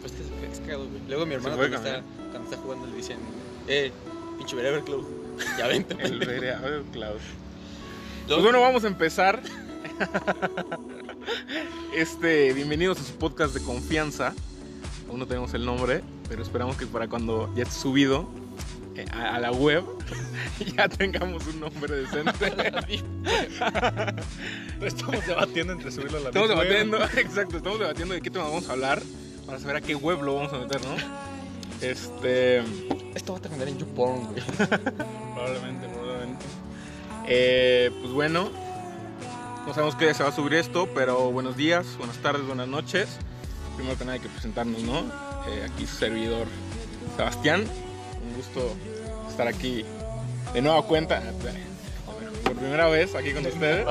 Pues es que es cagado, güey. Luego mi hermano cuando está, cambiar. cuando está jugando le dicen, eh, pinche Berever Club. Ya vente. El vereador Klaus. Pues bueno, vamos a empezar. Este, bienvenidos a su podcast de confianza. Aún no tenemos el nombre, pero esperamos que para cuando ya esté subido eh, a, a la web ya tengamos un nombre decente. Estamos debatiendo entre subirlo a la Estamos web. debatiendo, exacto, estamos debatiendo de qué tema vamos a hablar para saber a qué web lo vamos a meter, ¿no? Este, Esto va a terminar en YouPorn, güey. Probablemente, probablemente. eh, pues bueno, no sabemos qué se va a subir esto, pero buenos días, buenas tardes, buenas noches. Primero que nada hay que presentarnos, ¿no? Eh, aquí su servidor Sebastián, un gusto estar aquí de nueva cuenta, por primera vez aquí con ustedes.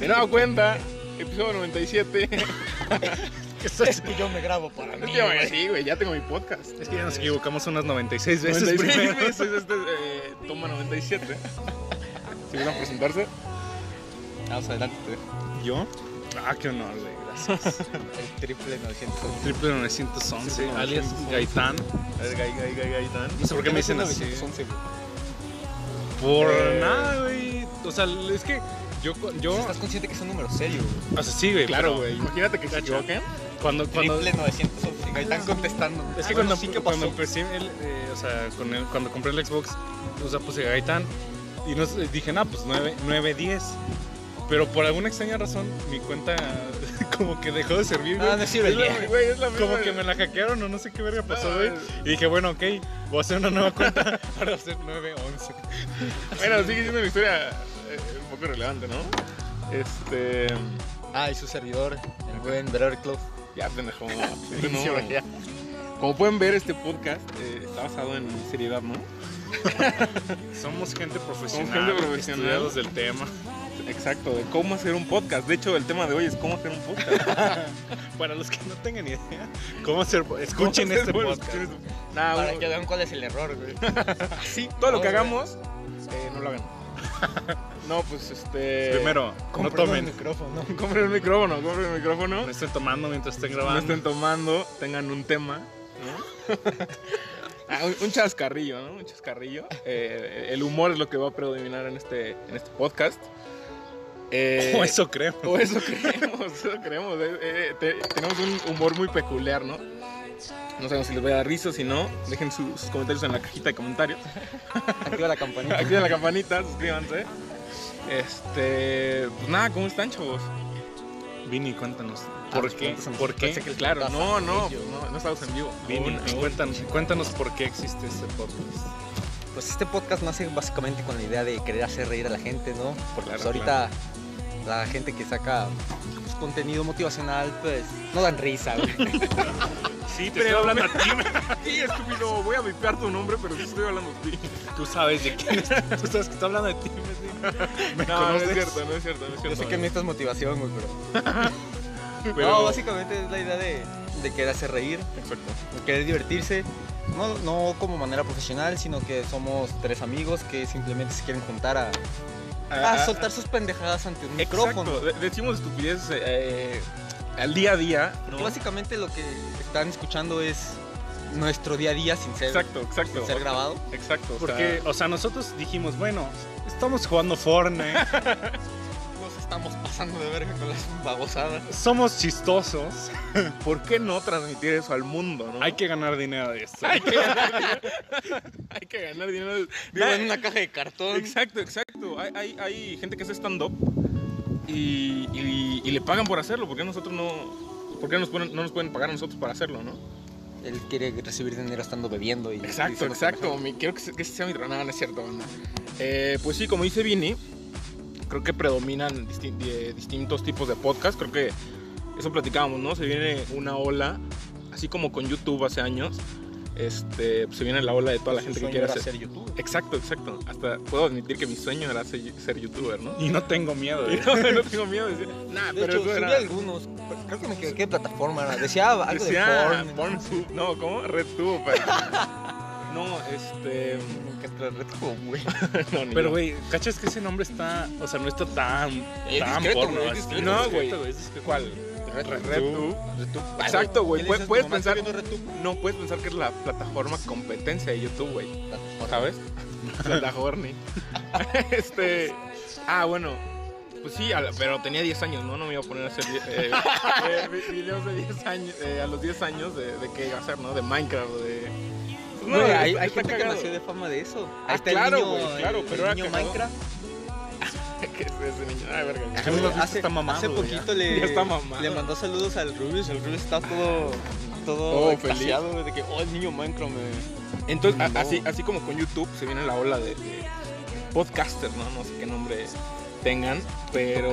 De nueva cuenta, episodio 97. Es que yo me grabo para mí, Tío, güey. sí, güey, ya tengo mi podcast. Es que ya nos equivocamos unas 96 veces 96 primero. veces, este eh, toma 97. Si van a presentarse. Vamos adelante. ¿Yo? Ah, qué honor, güey. Gracias. El triple 900. Triple 911, Sí, alias 911. Gaitán. Gai, gai, gai, gaitán. No sé por qué me dicen así. 911. Por Eh. nada, güey. O sea, es que yo. yo ¿Estás consciente que es un número serio, güey? o sea, sí, güey. Claro, güey. Imagínate que se equivoquen. Cuando, cuando, Triple 911. Ahí están contestando. Es que Ah, cuando, bueno, sí, ¿qué cuando pasó? empecé, el, eh, o sea, con el- cuando compré el Xbox, o sea, puse Gaitán y no dije, no, pues 9, 9, 10. Pero por alguna extraña razón, mi cuenta como que dejó de servir, güey. Ah, no sirve güey, es la Como que me la hackearon o no sé qué verga pasó, güey. Y dije, bueno, ok, voy a hacer una nueva cuenta para hacer 9, 11. Bueno, sigue siendo una historia eh, un poco relevante, ¿no? Este. Ah, y su servidor, el buen Berever Club. Ya, pendejo. No. ya. Como pueden ver, este podcast eh, está basado en seriedad, ¿no? Somos gente profesional, gente profesional. estudiados del tema. Exacto, de cómo hacer un podcast. De hecho, el tema de hoy es cómo hacer un podcast. Para los que no tengan idea, ¿cómo hacer? Escuchen ¿Cómo hacer- este bueno, podcast. escuchen este- Para bueno, que vean cuál es el error, güey. sí, todo lo que hagamos, eh, no lo hagan. No, pues este. Primero, no tomen. micrófono. compren el micrófono, compren el micrófono. No estén tomando mientras estén No grabando. estén tomando, tengan un tema. ¿no? Ah, un, un chascarrillo, ¿no? Un chascarrillo. Eh, el humor es lo que va a predominar en este, en este podcast. Eh, O eso creo. o eso creemos, eso creemos. eh, eh, te- tenemos un humor muy peculiar, ¿no? No sabemos si les voy a dar risa, si no, dejen sus, sus comentarios en la cajita de comentarios. Activa la campanita. Activen la campanita, suscríbanse. Este, pues nada, ¿cómo están, chavos? Vini, cuéntanos. Ah, ¿Por pues qué? ¿Por qué? Que el Claro, no, no, no, no estamos en vivo. Vini, cuéntanos, cuéntanos por qué existe este podcast. Pues este podcast nace básicamente con la idea de querer hacer reír a la gente, ¿no? Porque Claro, pues ahorita la gente que saca contenido motivacional, pues no dan risa, güey. Sí, te Pero- estoy hablando a ti. Sí, estúpido, voy a vipear tu nombre, pero sí estoy hablando de ti. Tú sabes de quién es. Tú sabes que estoy hablando de ti. ¿Me No, no es cierto, no es cierto, no es Yo cierto. sé que necesitas motivación, güey, pero... Pero- No, básicamente es la idea de, de querer hacer reír, Exacto. de querer divertirse. No, no como manera profesional, sino que somos tres amigos que simplemente se quieren juntar a, a soltar sus pendejadas ante un micrófono. Exacto, de- decimos estupideces eh, al día a día. ¿no? Porque básicamente lo que están escuchando es nuestro día a día sin ser, Exacto, exacto. sin ser grabado. Exacto. o sea, Porque, o sea, nosotros dijimos, bueno, estamos jugando Fortnite, estamos pasando de verga con las babosadas. somos chistosos, ¿por qué no transmitir eso al mundo, no? hay que ganar dinero de esto. hay que ganar dinero. hay que ganar dinero. Vivo Mira, en una caja de cartón. Exacto, exacto. Hay, hay, hay gente que hace stand-up y, y- y le pagan por hacerlo. ¿Por qué nosotros no, por qué nos ponen- no nos pueden pagar a nosotros para hacerlo, no? Él quiere recibir dinero estando bebiendo y Exacto, exacto. Mi- quiero que, que sea mi. No, no es cierto, banda. Eh, pues sí, como dice Vini, creo que predominan disti- de- distintos tipos de podcast. Creo que eso platicábamos, ¿no? Se viene una ola, así como con YouTube hace años. Este, pues se viene la ola de toda la gente que quiere era hacer. ser youtuber. Exacto, exacto. Hasta puedo admitir que mi sueño era ser, ser youtuber, ¿no? Y no tengo miedo. De no, no tengo miedo de decir, nah, De pero hecho, eso subí era. algunos. Creo que me equivoqué de plataforma. era. Decía algo Decía de porn. Pornhub. No, ¿cómo? RedTube. No, este. Güey. No, Pero, güey, ¿cachas que ese nombre está, o sea, no está tan, Es tan discreto, porno? güey, es discreto, No, güey. ¿Cuál? RedTube. Exacto, güey. ¿Qué le Puedes, pensar, no puedes pensar que es la plataforma competencia de YouTube, güey. ¿Sabes? La horny. este. Ah, bueno. Pues sí, la- pero tenía 10 años, ¿no? No me iba a poner a hacer eh, eh, vi- videos de 10 años, eh, a los 10 años de, de qué iba a hacer, ¿no? De Minecraft, de. Pues No, hay, está- hay gente que cagado. nació de fama de eso. Ah, Ahí está el claro, niño, güey, claro, el pero era niño cagado. Minecraft. ¿Qué es ese niño? Ay, verga. Lo viste, hace, está mamado, hace poquito le, Ya está mamado. le mandó saludos al Rubius. El Rubius está todo, todo extasiado, güey, de que, oh, el niño Minecraft me... Entonces, a- así, así como con YouTube se viene la ola de, de podcasters, ¿no? No sé qué nombre tengan, pero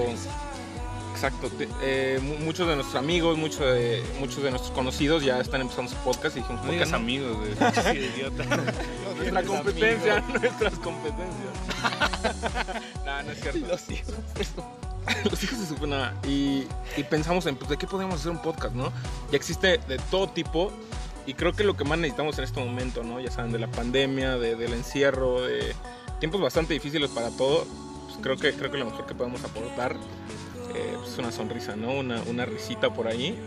exacto. eh, mu- muchos de nuestros amigos, muchos de, muchos de nuestros conocidos ya están empezando su podcast y dijimos, No ¿por qué digas no? amigos. Sí, idiota. Nuestra competencia, nuestras competencias. no, no es cierto. Los hijos. Los hijos de su pena. Y, y pensamos en, pues, ¿de qué podemos hacer un podcast, no? Ya existe de todo tipo. Y creo que lo que más necesitamos en este momento, ¿no? Ya saben, de la pandemia, de- del encierro, de tiempos bastante difíciles para todo. Pues creo que, creo que lo mejor que podemos aportar eh, pues, es una sonrisa, ¿no? Una, una risita por ahí.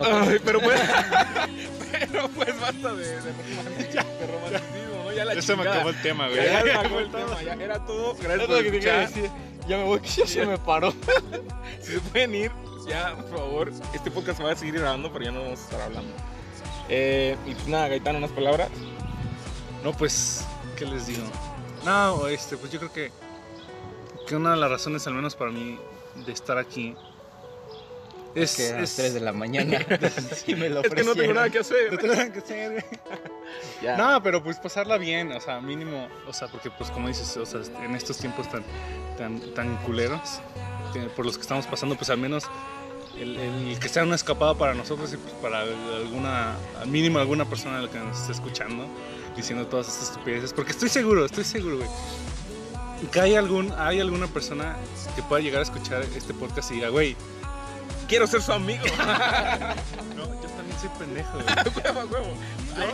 Ay, pero pues, pero pues basta de, de, romanticismo, de romanticismo, ¿no? Ya la Ya se me chingada. acabó el tema, güey. Ya, ya se Ya, acabó el tema, ya era todo. Gracias por escuchar. Ya me voy, que ya se me paró. Si se pueden ir, ya, por favor. Este podcast va a seguir grabando, pero ya no vamos a estar hablando. Eh, y pues nada, Gaitán, unas palabras. No, pues, ¿qué les digo? No, este, pues yo creo que, que una de las razones, al menos para mí, de estar aquí es. que a las es- 3 de la mañana. y me lo Es que no tengo nada que hacer. No tengo nada que hacer. No, pero pues pasarla bien, o sea, mínimo, o sea, porque pues como dices, o sea, en estos tiempos tan, tan, tan culeros por los que estamos pasando, pues al menos el, el que sea una escapada para nosotros y pues para alguna, al mínimo alguna persona que nos esté escuchando, diciendo todas estas estupideces, porque estoy seguro, estoy seguro, güey, que hay, algún, hay alguna persona que pueda llegar a escuchar este podcast y diga, güey, Quiero ser su amigo. no, yo también soy pendejo, güey. huevo, huevo.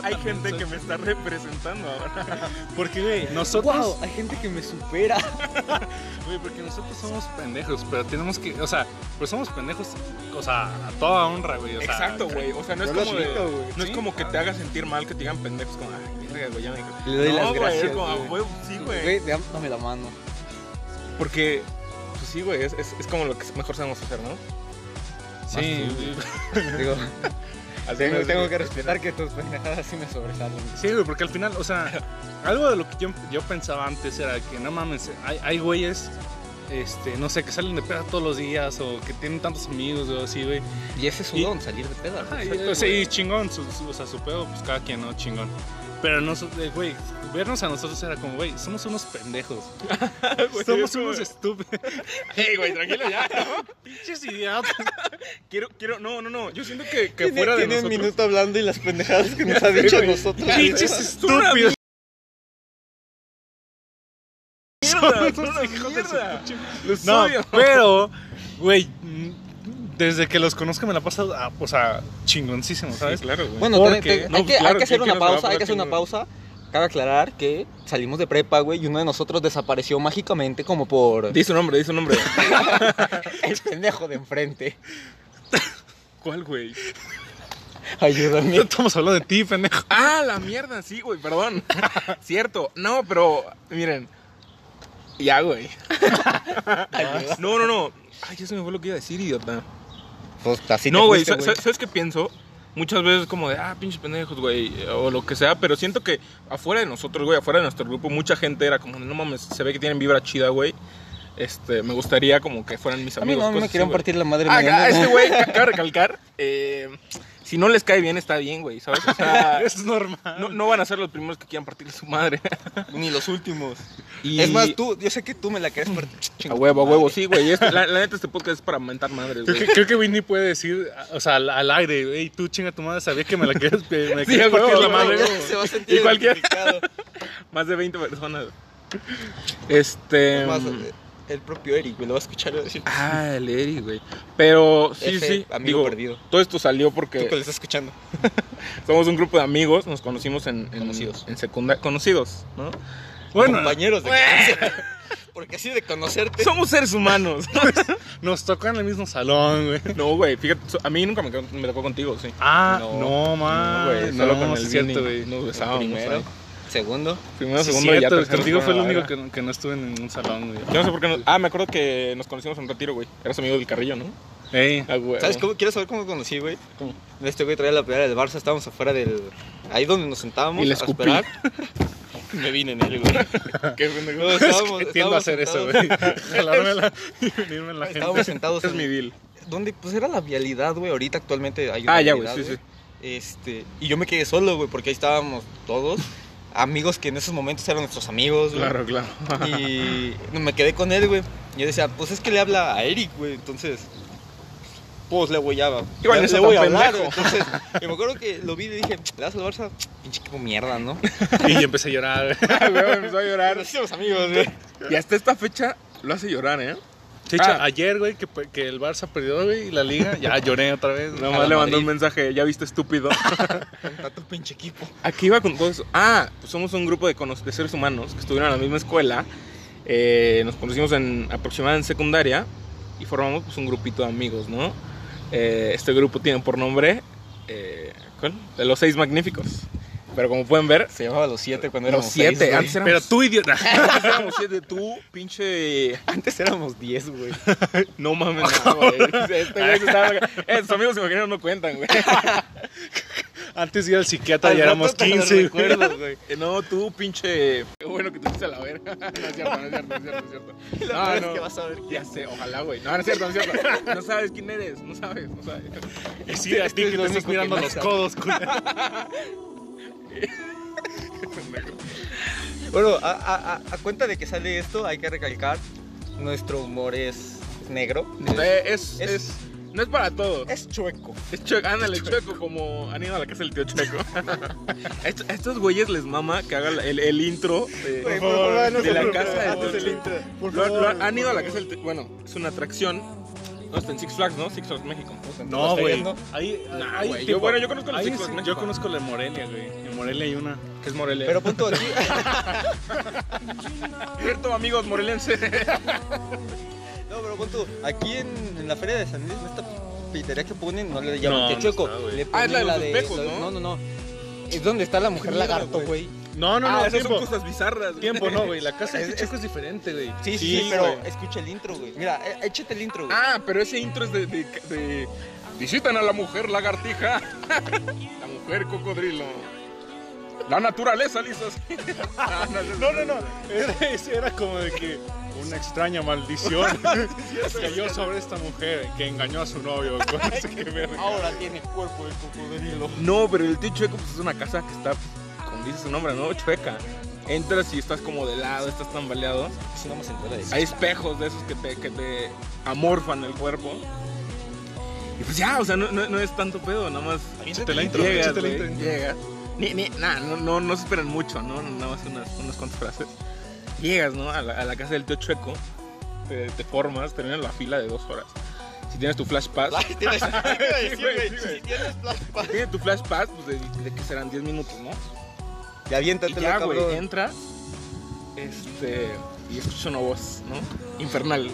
Hay, gente soy- que me está representando ahora. Porque, güey, nosotros... Wow, hay gente que me supera. Güey, porque nosotros somos pendejos, pero tenemos que, o sea, pues somos pendejos, o sea, a toda honra, güey. O sea, Exacto, güey. O sea, no es como de, no es como que te haga sentir mal que te digan pendejos como, ay, Le doy no, las güey, gracias, como, "Ah, güey. güey, sí, güey. Güey, dam- dame la mano. Porque, pues sí, güey, es, es, es como lo que mejor sabemos hacer, ¿no? Sí, Digo, Así tengo, tengo que respetar que tus pendejadas sí me sobresalen. sí, güey, porque al final, o sea, algo de lo que yo, yo pensaba antes era que no mames, hay, hay güeyes, este, no sé, que salen de peda todos los días o que tienen tantos amigos o así, güey. Y ese es Y- un don, salir de peda. Ajá, y, o sea, y chingón, su, su- o sea, su pedo, pues cada quien, ¿no? Chingón. Pero nosotros, güey, vernos a nosotros era como, güey, somos unos pendejos. Güey, somos unos estúpidos. Ey, güey, tranquilo ya, ¿no? Pinches idiotas. Quiero, quiero, no, no, no. Yo siento que, que fuera de tiene un nosotros. minuto hablando y las pendejadas que nos ha dicho a nosotros. Pinches estúpidos. Mierda, son unos hijos de su No, pero, güey, desde que los conozco me la paso, ah, o sea, chingoncísimo, ¿sabes? Sí, claro, güey. Bueno, Porque- te- te- no, hay, que, claro, hay que hacer ¿qué una pausa, hay que hacer una ¿Qué pausa. Cabe aclarar que salimos de prepa, güey, y uno de nosotros desapareció mágicamente como por Di su nombre, di su nombre. el pendejo de enfrente. ¿Cuál, güey? Ayúdame. Estamos hablando de ti, pendejo. Ah, la mierda, sí, güey, perdón. Cierto. No, pero, miren. Ya, güey. No, no, no. Ay, ya se me fue lo que iba a decir, idiota. Pues así no, güey, ¿sabes qué pienso? Muchas veces como de, ah, pinches pendejos, güey, o lo que sea, pero siento que afuera de nosotros, güey, afuera de nuestro grupo, mucha gente era como, no mames, se ve que tienen vibra chida, güey. Este, me gustaría como que fueran mis A mí amigos. no, a mí me cosas querían así, partir la madre Ah, mañana. ah, este güey, ca- cabe recalcar, eh, si no les cae bien, está bien, güey, ¿sabes? O sea, Es normal. no, no van a ser los primeros que quieran partir su madre. Ni los últimos. Y- Es más, tú, yo sé que tú me la quieres partir. A huevo, a huevo, sí, güey. este- La, la neta, este podcast es para mentar madres, Creo güey. que, creo que Winnie puede decir, o sea, al, al aire, hey, tú chinga tu madre, sabía que me la quieres, que me Sí, partir la madre. Se va a sentir Y cualquier-. Más de 20 personas. Este. Es más, eh, el propio Eric, güey, lo va a escuchar y va a decir. Ah, el Eri, güey. Pero sí, F, sí. amigo Digo, perdido. todo esto salió Tú que porque lo estás escuchando. somos un grupo de amigos. Nos conocimos en. en Conocidos. En secundaria. Conocidos, ¿no? Bueno, compañeros de Bueno. Porque así de conocerte. Somos seres humanos. Nos tocó en el mismo salón, güey. No, güey, fíjate, a mí nunca me, me tocó contigo, sí. Ah, No, no, man. No, güey, solo con sí el cierto, güey. Nos besábamos. Segundo. Primero, Sí, segundo y ya cierto, tercero contigo fue el a único la que, que no estuve en un salón, güey. Yo no sé por qué no. Ah, me acuerdo que nos conocimos en un retiro, güey. Eras amigo del Carrillo, ¿no? Ey, Ah, güey. ¿Sabes cómo? ¿Quieres saber cómo conocí, güey? ¿Cómo? Este güey traía la playera del Barça, estábamos afuera del... Ahí donde nos sentábamos Y le a escupí. esperar. Me vine en él, güey. Qué pendejo. No, estábamos, tiendo a estábamos hacer eso, sentados- güey. Jalármela y venirme en la Estábamos gente. sentados Es en- mi deal. donde pues era la vialidad, güey. Ahorita actualmente hay una Ah, ya, güey, sí, sí. Este, y yo me quedé solo, güey, porque ahí estábamos todos. Amigos que en esos momentos eran nuestros amigos, güey. Claro, claro. Y me quedé con él, güey. Y yo decía, pues es que le habla a Eric, güey. Entonces, pues le voy a, le, le voy a hablar. güey. Entonces, y me acuerdo que lo vi y dije, ¿le das al Barça? Pinche equipo mierda, ¿no? Y empecé a llorar, güey. Empezó a llorar. Somos amigos, güey. Y hasta esta fecha lo hace llorar, ¿eh? De hecho, Ah. ayer, güey, que, que el Barça perdió, güey, y la liga, ya lloré otra vez. Nada más le mandó un mensaje, ya viste estúpido. Contra tu pinche equipo. Aquí iba con todo eso. Ah, pues somos un grupo de, de seres humanos que estuvieron en la misma escuela. Eh, nos conocimos en aproximadamente en secundaria y formamos pues, un grupito de amigos, ¿no? Eh, este grupo tiene por nombre. eh, ¿Cuál? De los seis magníficos. Pero como pueden ver, Se llamaba los siete cuando los éramos siete. seis, güey. antes éramos, Pero tú, idiota. antes éramos siete. Tú, pinche. Antes éramos diez, güey. No mames, no, güey. Este güey se estaba- eh, sus amigos imaginarios no cuentan, güey. Antes de ir al psiquiatra ya éramos te lo 15, güey. recuerdo, güey. Eh, No, tú, pinche. Qué bueno que te fuiste a la verga. No es cierto, no es cierto, no es cierto. No es cierto. La No, verdad es no. que vas a ver Ya sé, ojalá, güey. No, no es cierto, no es cierto. No sabes quién eres, no sabes, no sabes. Y sí, a ti Este es que lo te estás mirando no los codos, culero. Bueno, a, a- a- a cuenta de que sale esto, hay que recalcar, nuestro humor es negro. Eh, Es, Es- es, no es para todos. Es chueco. Es chueco, ándale, chueco, como han ido a la casa del tío chueco. a, estos, güeyes les mama que haga el, el intro de, Güey, por favor, no de se la casa del tío Chueco. Lo- lo- han ido a la casa del tío, bueno, es una atracción. No, está en Six Flags, ¿no? Six Flags México. No, ¿Lo está güey. viendo? Ahí, Nah, ahí, güey, yo- bueno, yo conozco los ahí Six Flags sí, México. Yo conozco la de Morelia, güey. En Morelia hay una. Que es Morelia. Pero punto aquí. cierto, amigos morelenses. no, pero punto. Aquí en, en la feria de San Luis, esta pitería que ponen, no le llaman No, chueco. Ah, es la de los espejos, ¿no? No, no, no. Es donde está la mujer lagarto, güey. No, no, ah, no, esas tiempo. son cosas bizarras. güey. Tiempo, no, güey. La casa Es- de Chico es diferente, güey. Sí, sí, Sí, sí, pero güey. escucha el intro, güey. Mira, eh, échate el intro, güey. Ah, pero ese intro es de, de, de- Visitan a la mujer lagartija. la mujer cocodrilo. La naturaleza, lisas. No, no, no. Era, ese era como de que una extraña maldición cayó sobre esta mujer que engañó a su novio. Ahora tiene cuerpo de cocodrilo. No, pero el pues, es una casa que está, dice su nombre, ¿no? Chueca. Entras y estás como de lado, estás tambaleado. Si no me entera de Hay espejos de esos que te, que te amorfan el cuerpo. Y pues ya, o sea, no, no, no es tanto pedo, nada más. Échate la intro, Llegas, échate la intro. llegas. Ni, ni, nada, no, no, no se esperan mucho, ¿no? Nada más unas, unas cuantas frases. Llegas, ¿no? A la, a la casa del tío Chueco, te, te formas, terminas la fila de dos horas. Si tienes tu flash pass, te iba a decir, a Sí, güey, güey, sí, güey. Si tienes tienes tu flash pass, pues de, de que serán 10 minutos, ¿no? Y aviéntate la güey, entras este, y escuchas una voz, ¿no? Infernal.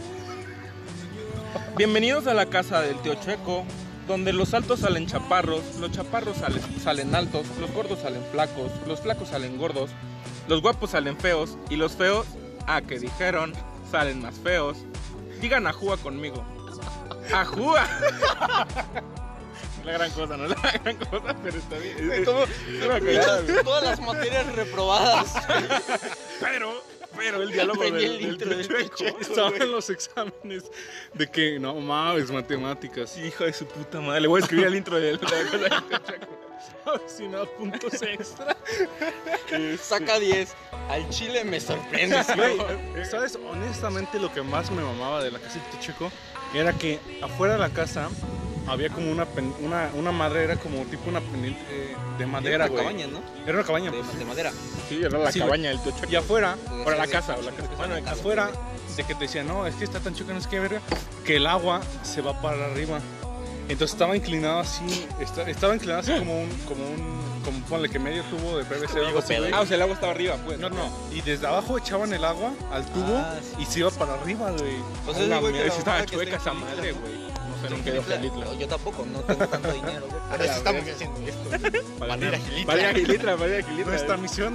Bienvenidos a la casa del tío Chueco, donde los altos salen chaparros, los chaparros salen, salen altos, los gordos salen flacos, los flacos salen gordos, los guapos salen feos y los feos, ah, que dijeron, salen más feos. Digan ajúa conmigo. ¡Ajúa! La gran cosa, no la gran cosa, pero está bien. Es. Todas las materias reprobadas. Pero, pero el diálogo del, el del intro del Chueco. Chueco. Estaba en los exámenes de que no mames, matemáticas. Hijo de su puta madre. Le voy a escribir el intro de la del. A ver si me da puntos extra. Saca 10. Al chile me sorprende. ¿sabes? Honestamente, lo que más me mamaba de la casita Chico era que afuera de la casa había como una, pen- una, una madre, era como tipo una pendiente eh, de madera, Era una güey. cabaña, ¿no? Era una cabaña. De, pues. de madera. Sí, era la Sí, cabaña del tío Chueco. Y afuera, Para la casa, o la casa. bueno, afuera de que te decían, no, es que está tan chico, no es que verga, que el agua se va para arriba. Entonces estaba inclinado así, esta- estaba inclinado así como un, como un, como ponle que medio tubo de PVC o algo así, güey. Ah, o sea, el agua estaba arriba, pues. No, no, y desde abajo echaban el agua al tubo Ah, sí. y se iba para arriba, güey. Mierda, la sí estaba chueca esa madre, güey. No ¿no? Gilitla. Yo tampoco, no tengo tanto dinero, güey. Por A eso la estamos haciendo esto. Para ir a Gilitla. Para ir a Gilitla, para ir a Gilitla. Nuestra misión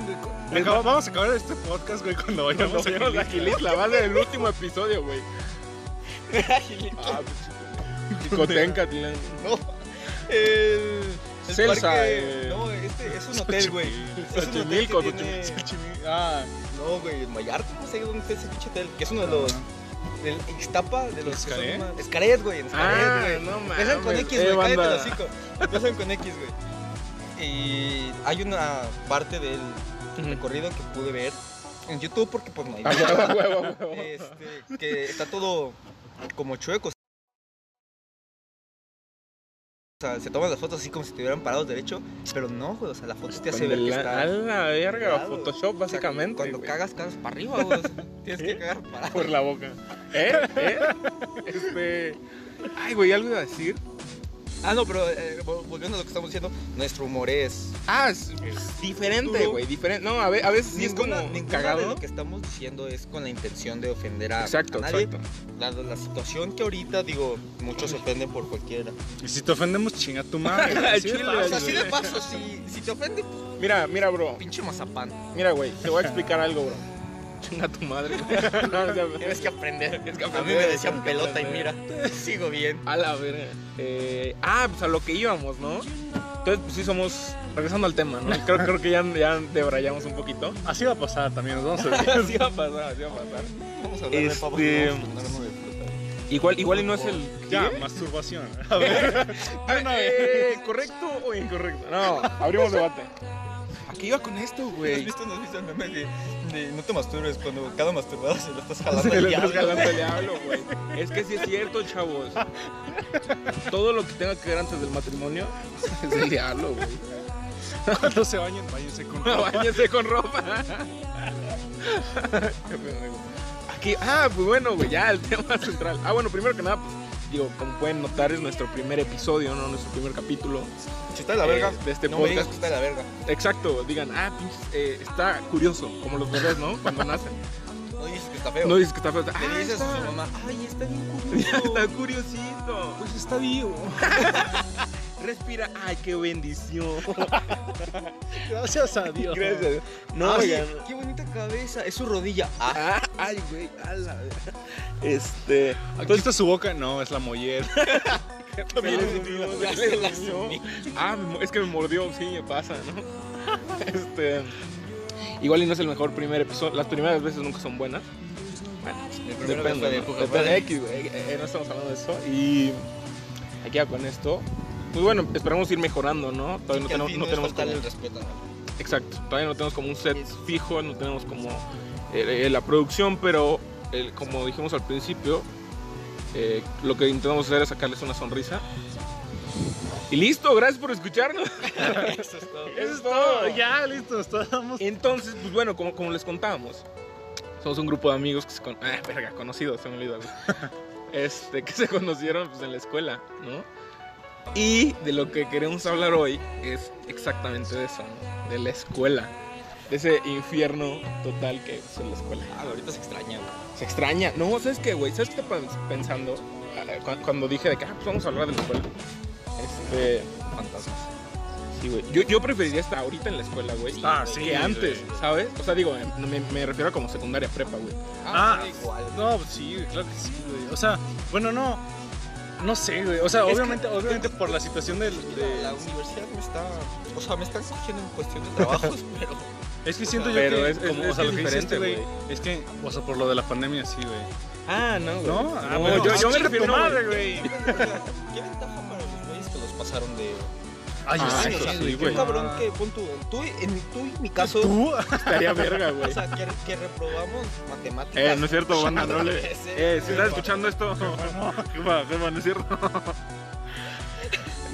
Acaba- va- vamos a acabar este podcast, güey, cuando vayamos a Gilitla. Gilitla, va a ser el último episodio, güey. Ah, pues, Chicotencatlán. No. El. el Celsa, parque- eh. No, este es un hotel, güey. Xochimilco, tiene- Ah, No, güey, en Vallarta, no sé dónde está ese pinche hotel. Que es uno de los. Del Ixtapa, de los. ¿Xcaret? más- Xcaret, güey, en Xcaret, Ah, güey. no mames. Empiezan con X, Eh, güey, cállate el hocico. Empiezan con X, güey. Y hay una parte del recorrido que pude ver en YouTube porque pues no hay A huevo, a huevo, a huevo. este, que está todo como chueco. O sea, se toman las fotos así como si estuvieran parados derecho, pero no, güey, o sea, la foto te hace ver que está... A la verga. Photoshop, o sea, básicamente. cuando güey. cagas, cagas para arriba, güey. o sea, tienes que cagar para Por la boca. ¿Eh? ¿Eh? Este. Ay, güey, algo iba a decir. Ah, no, pero eh, vol- volviendo a lo que estamos diciendo, nuestro humor es... Ah, es, es diferente, güey. Diferente. No, a, ve- a veces sí es como cagado. lo que estamos diciendo es con la intención de ofender a, Exacto, a nadie. exacto. La, la situación que ahorita, digo, muchos se ofenden por cualquiera. y si te ofendemos, chinga tu madre. Así de chile, O sea, así güey. de paso, si, si te ofende, Mira, mira, bro. pinche mazapán. Mira, güey. Te voy a explicar algo, bro. Chinga tu madre, güey. No, o sea, Tienes que aprender. Tienes que A mí aprender. me decían pelota y mira, sigo bien. A la verga. Eh, ah, pues a lo que íbamos, ¿no? Entonces, pues sí somos. Regresando al tema, ¿no? Creo, creo que ya, ya debrayamos un poquito. Así va a pasar también, nos vamos a así va a pasar, así va a pasar. Vamos a hablar de pavos Este- uno de fruta. Igual, igual y no es el. Ya, ¿Qué? masturbación. A ver. Eh, ¿Correcto o incorrecto? No, abrimos debate. ¿A qué iba con esto, ¿Has güey? visto, ¿No has visto el meme de, de no te masturbes cuando cada masturbado se lo estás jalando Se al le estás diablo? jalando al diablo, güey. Es que sí es cierto, chavos. Todo lo que tenga que ver antes del matrimonio es del diablo, güey. Cuando se bañen, váyanse con No, Báñese con ropa. Aquí, ah, pues bueno, güey, ya el tema central. Ah, bueno, primero que nada, pues, digo, como pueden notar, es nuestro primer episodio, ¿no? Nuestro primer capítulo. Si está de la verga, Eh, de este no me digas podcast. que está de la verga. Exacto, digan, ah, pinches, eh, está curioso, como los bebés, ¿no? Cuando nacen. No dices que está feo. No dices que está feo. Le Ah, dices a su mamá, ay, está bien curioso. está curiosito. Pues está vivo. Respira, ay, qué bendición. Gracias a Dios. Gracias. No, Ay, oigan. qué bonita cabeza, es su rodilla. Ah, ay, güey, a la Este. Aquí está su boca. No, es la mollera. También es. Ah, es que me mordió, sí, me pasa, ¿no? Este. Igual y no es el mejor primer episodio. Las primeras veces nunca son buenas. Bueno, El fue de ¿no? Depende. X, güey. eh, eh, no estamos hablando de eso. Y. Aquí con esto. Pues bueno, esperamos ir mejorando, ¿no? Todavía no, que tenemos, no como, el respeto. ¿no? Exacto, todavía no tenemos como un set fijo, no tenemos como eh, eh, la producción, pero el- como dijimos al principio, eh, lo que intentamos hacer es sacarles una sonrisa. Y listo, gracias por escucharnos. Eso es todo. Eso es todo. Ya, listo. Estamos. Entonces, pues bueno, como, como les contábamos, somos un grupo de amigos que se con... Ah, verga, conocidos, se me olvidó. Este, que se conocieron pues, en la escuela, ¿no? Y de lo que queremos hablar hoy es exactamente de eso, ¿no? De la escuela. De ese infierno total que es la escuela. Ah, ahorita se extraña, güey. Se extraña. No, ¿sabes qué, güey? ¿Sabes qué pensando? Ah, cu- Cuando dije de que, ah, pues vamos a hablar de la escuela. Este... Fantasmas. Sí, güey. Yo, yo preferiría estar ahorita en la escuela, güey. Ah, sí, Que antes, güey. ¿sabes? O sea, digo, me, me refiero a como secundaria prepa, güey. Ah, da igual. No, pues sí, claro que sí, güey. O sea, bueno, no. No sé, güey. O sea, Es obviamente, obviamente por la situación del. La, de- la universidad me está. O sea, me están cogiendo en cuestión de trabajos, pero. Es que siento yo Pero que. es- es- como, es o sea, que lo que es dice diferente, güey. Es que, o sea, por lo de la pandemia, sí, güey. Ah, no, güey. ¿No? Ah, No, bueno, yo, yo me refiero a madre, güey. ¿Qué ventaja para los güeyes que los pasaron de. Ay, Ah, sí, sí, qué güey. cabrón que pon tu, tú, en tú y mi caso. ¿Tú? Estaría verga, güey. O sea, que, que reprobamos matemáticas. Eh, no es cierto, banda, no le... Eh, si estás escuchando esto... Jefa, jefa, no es cierto.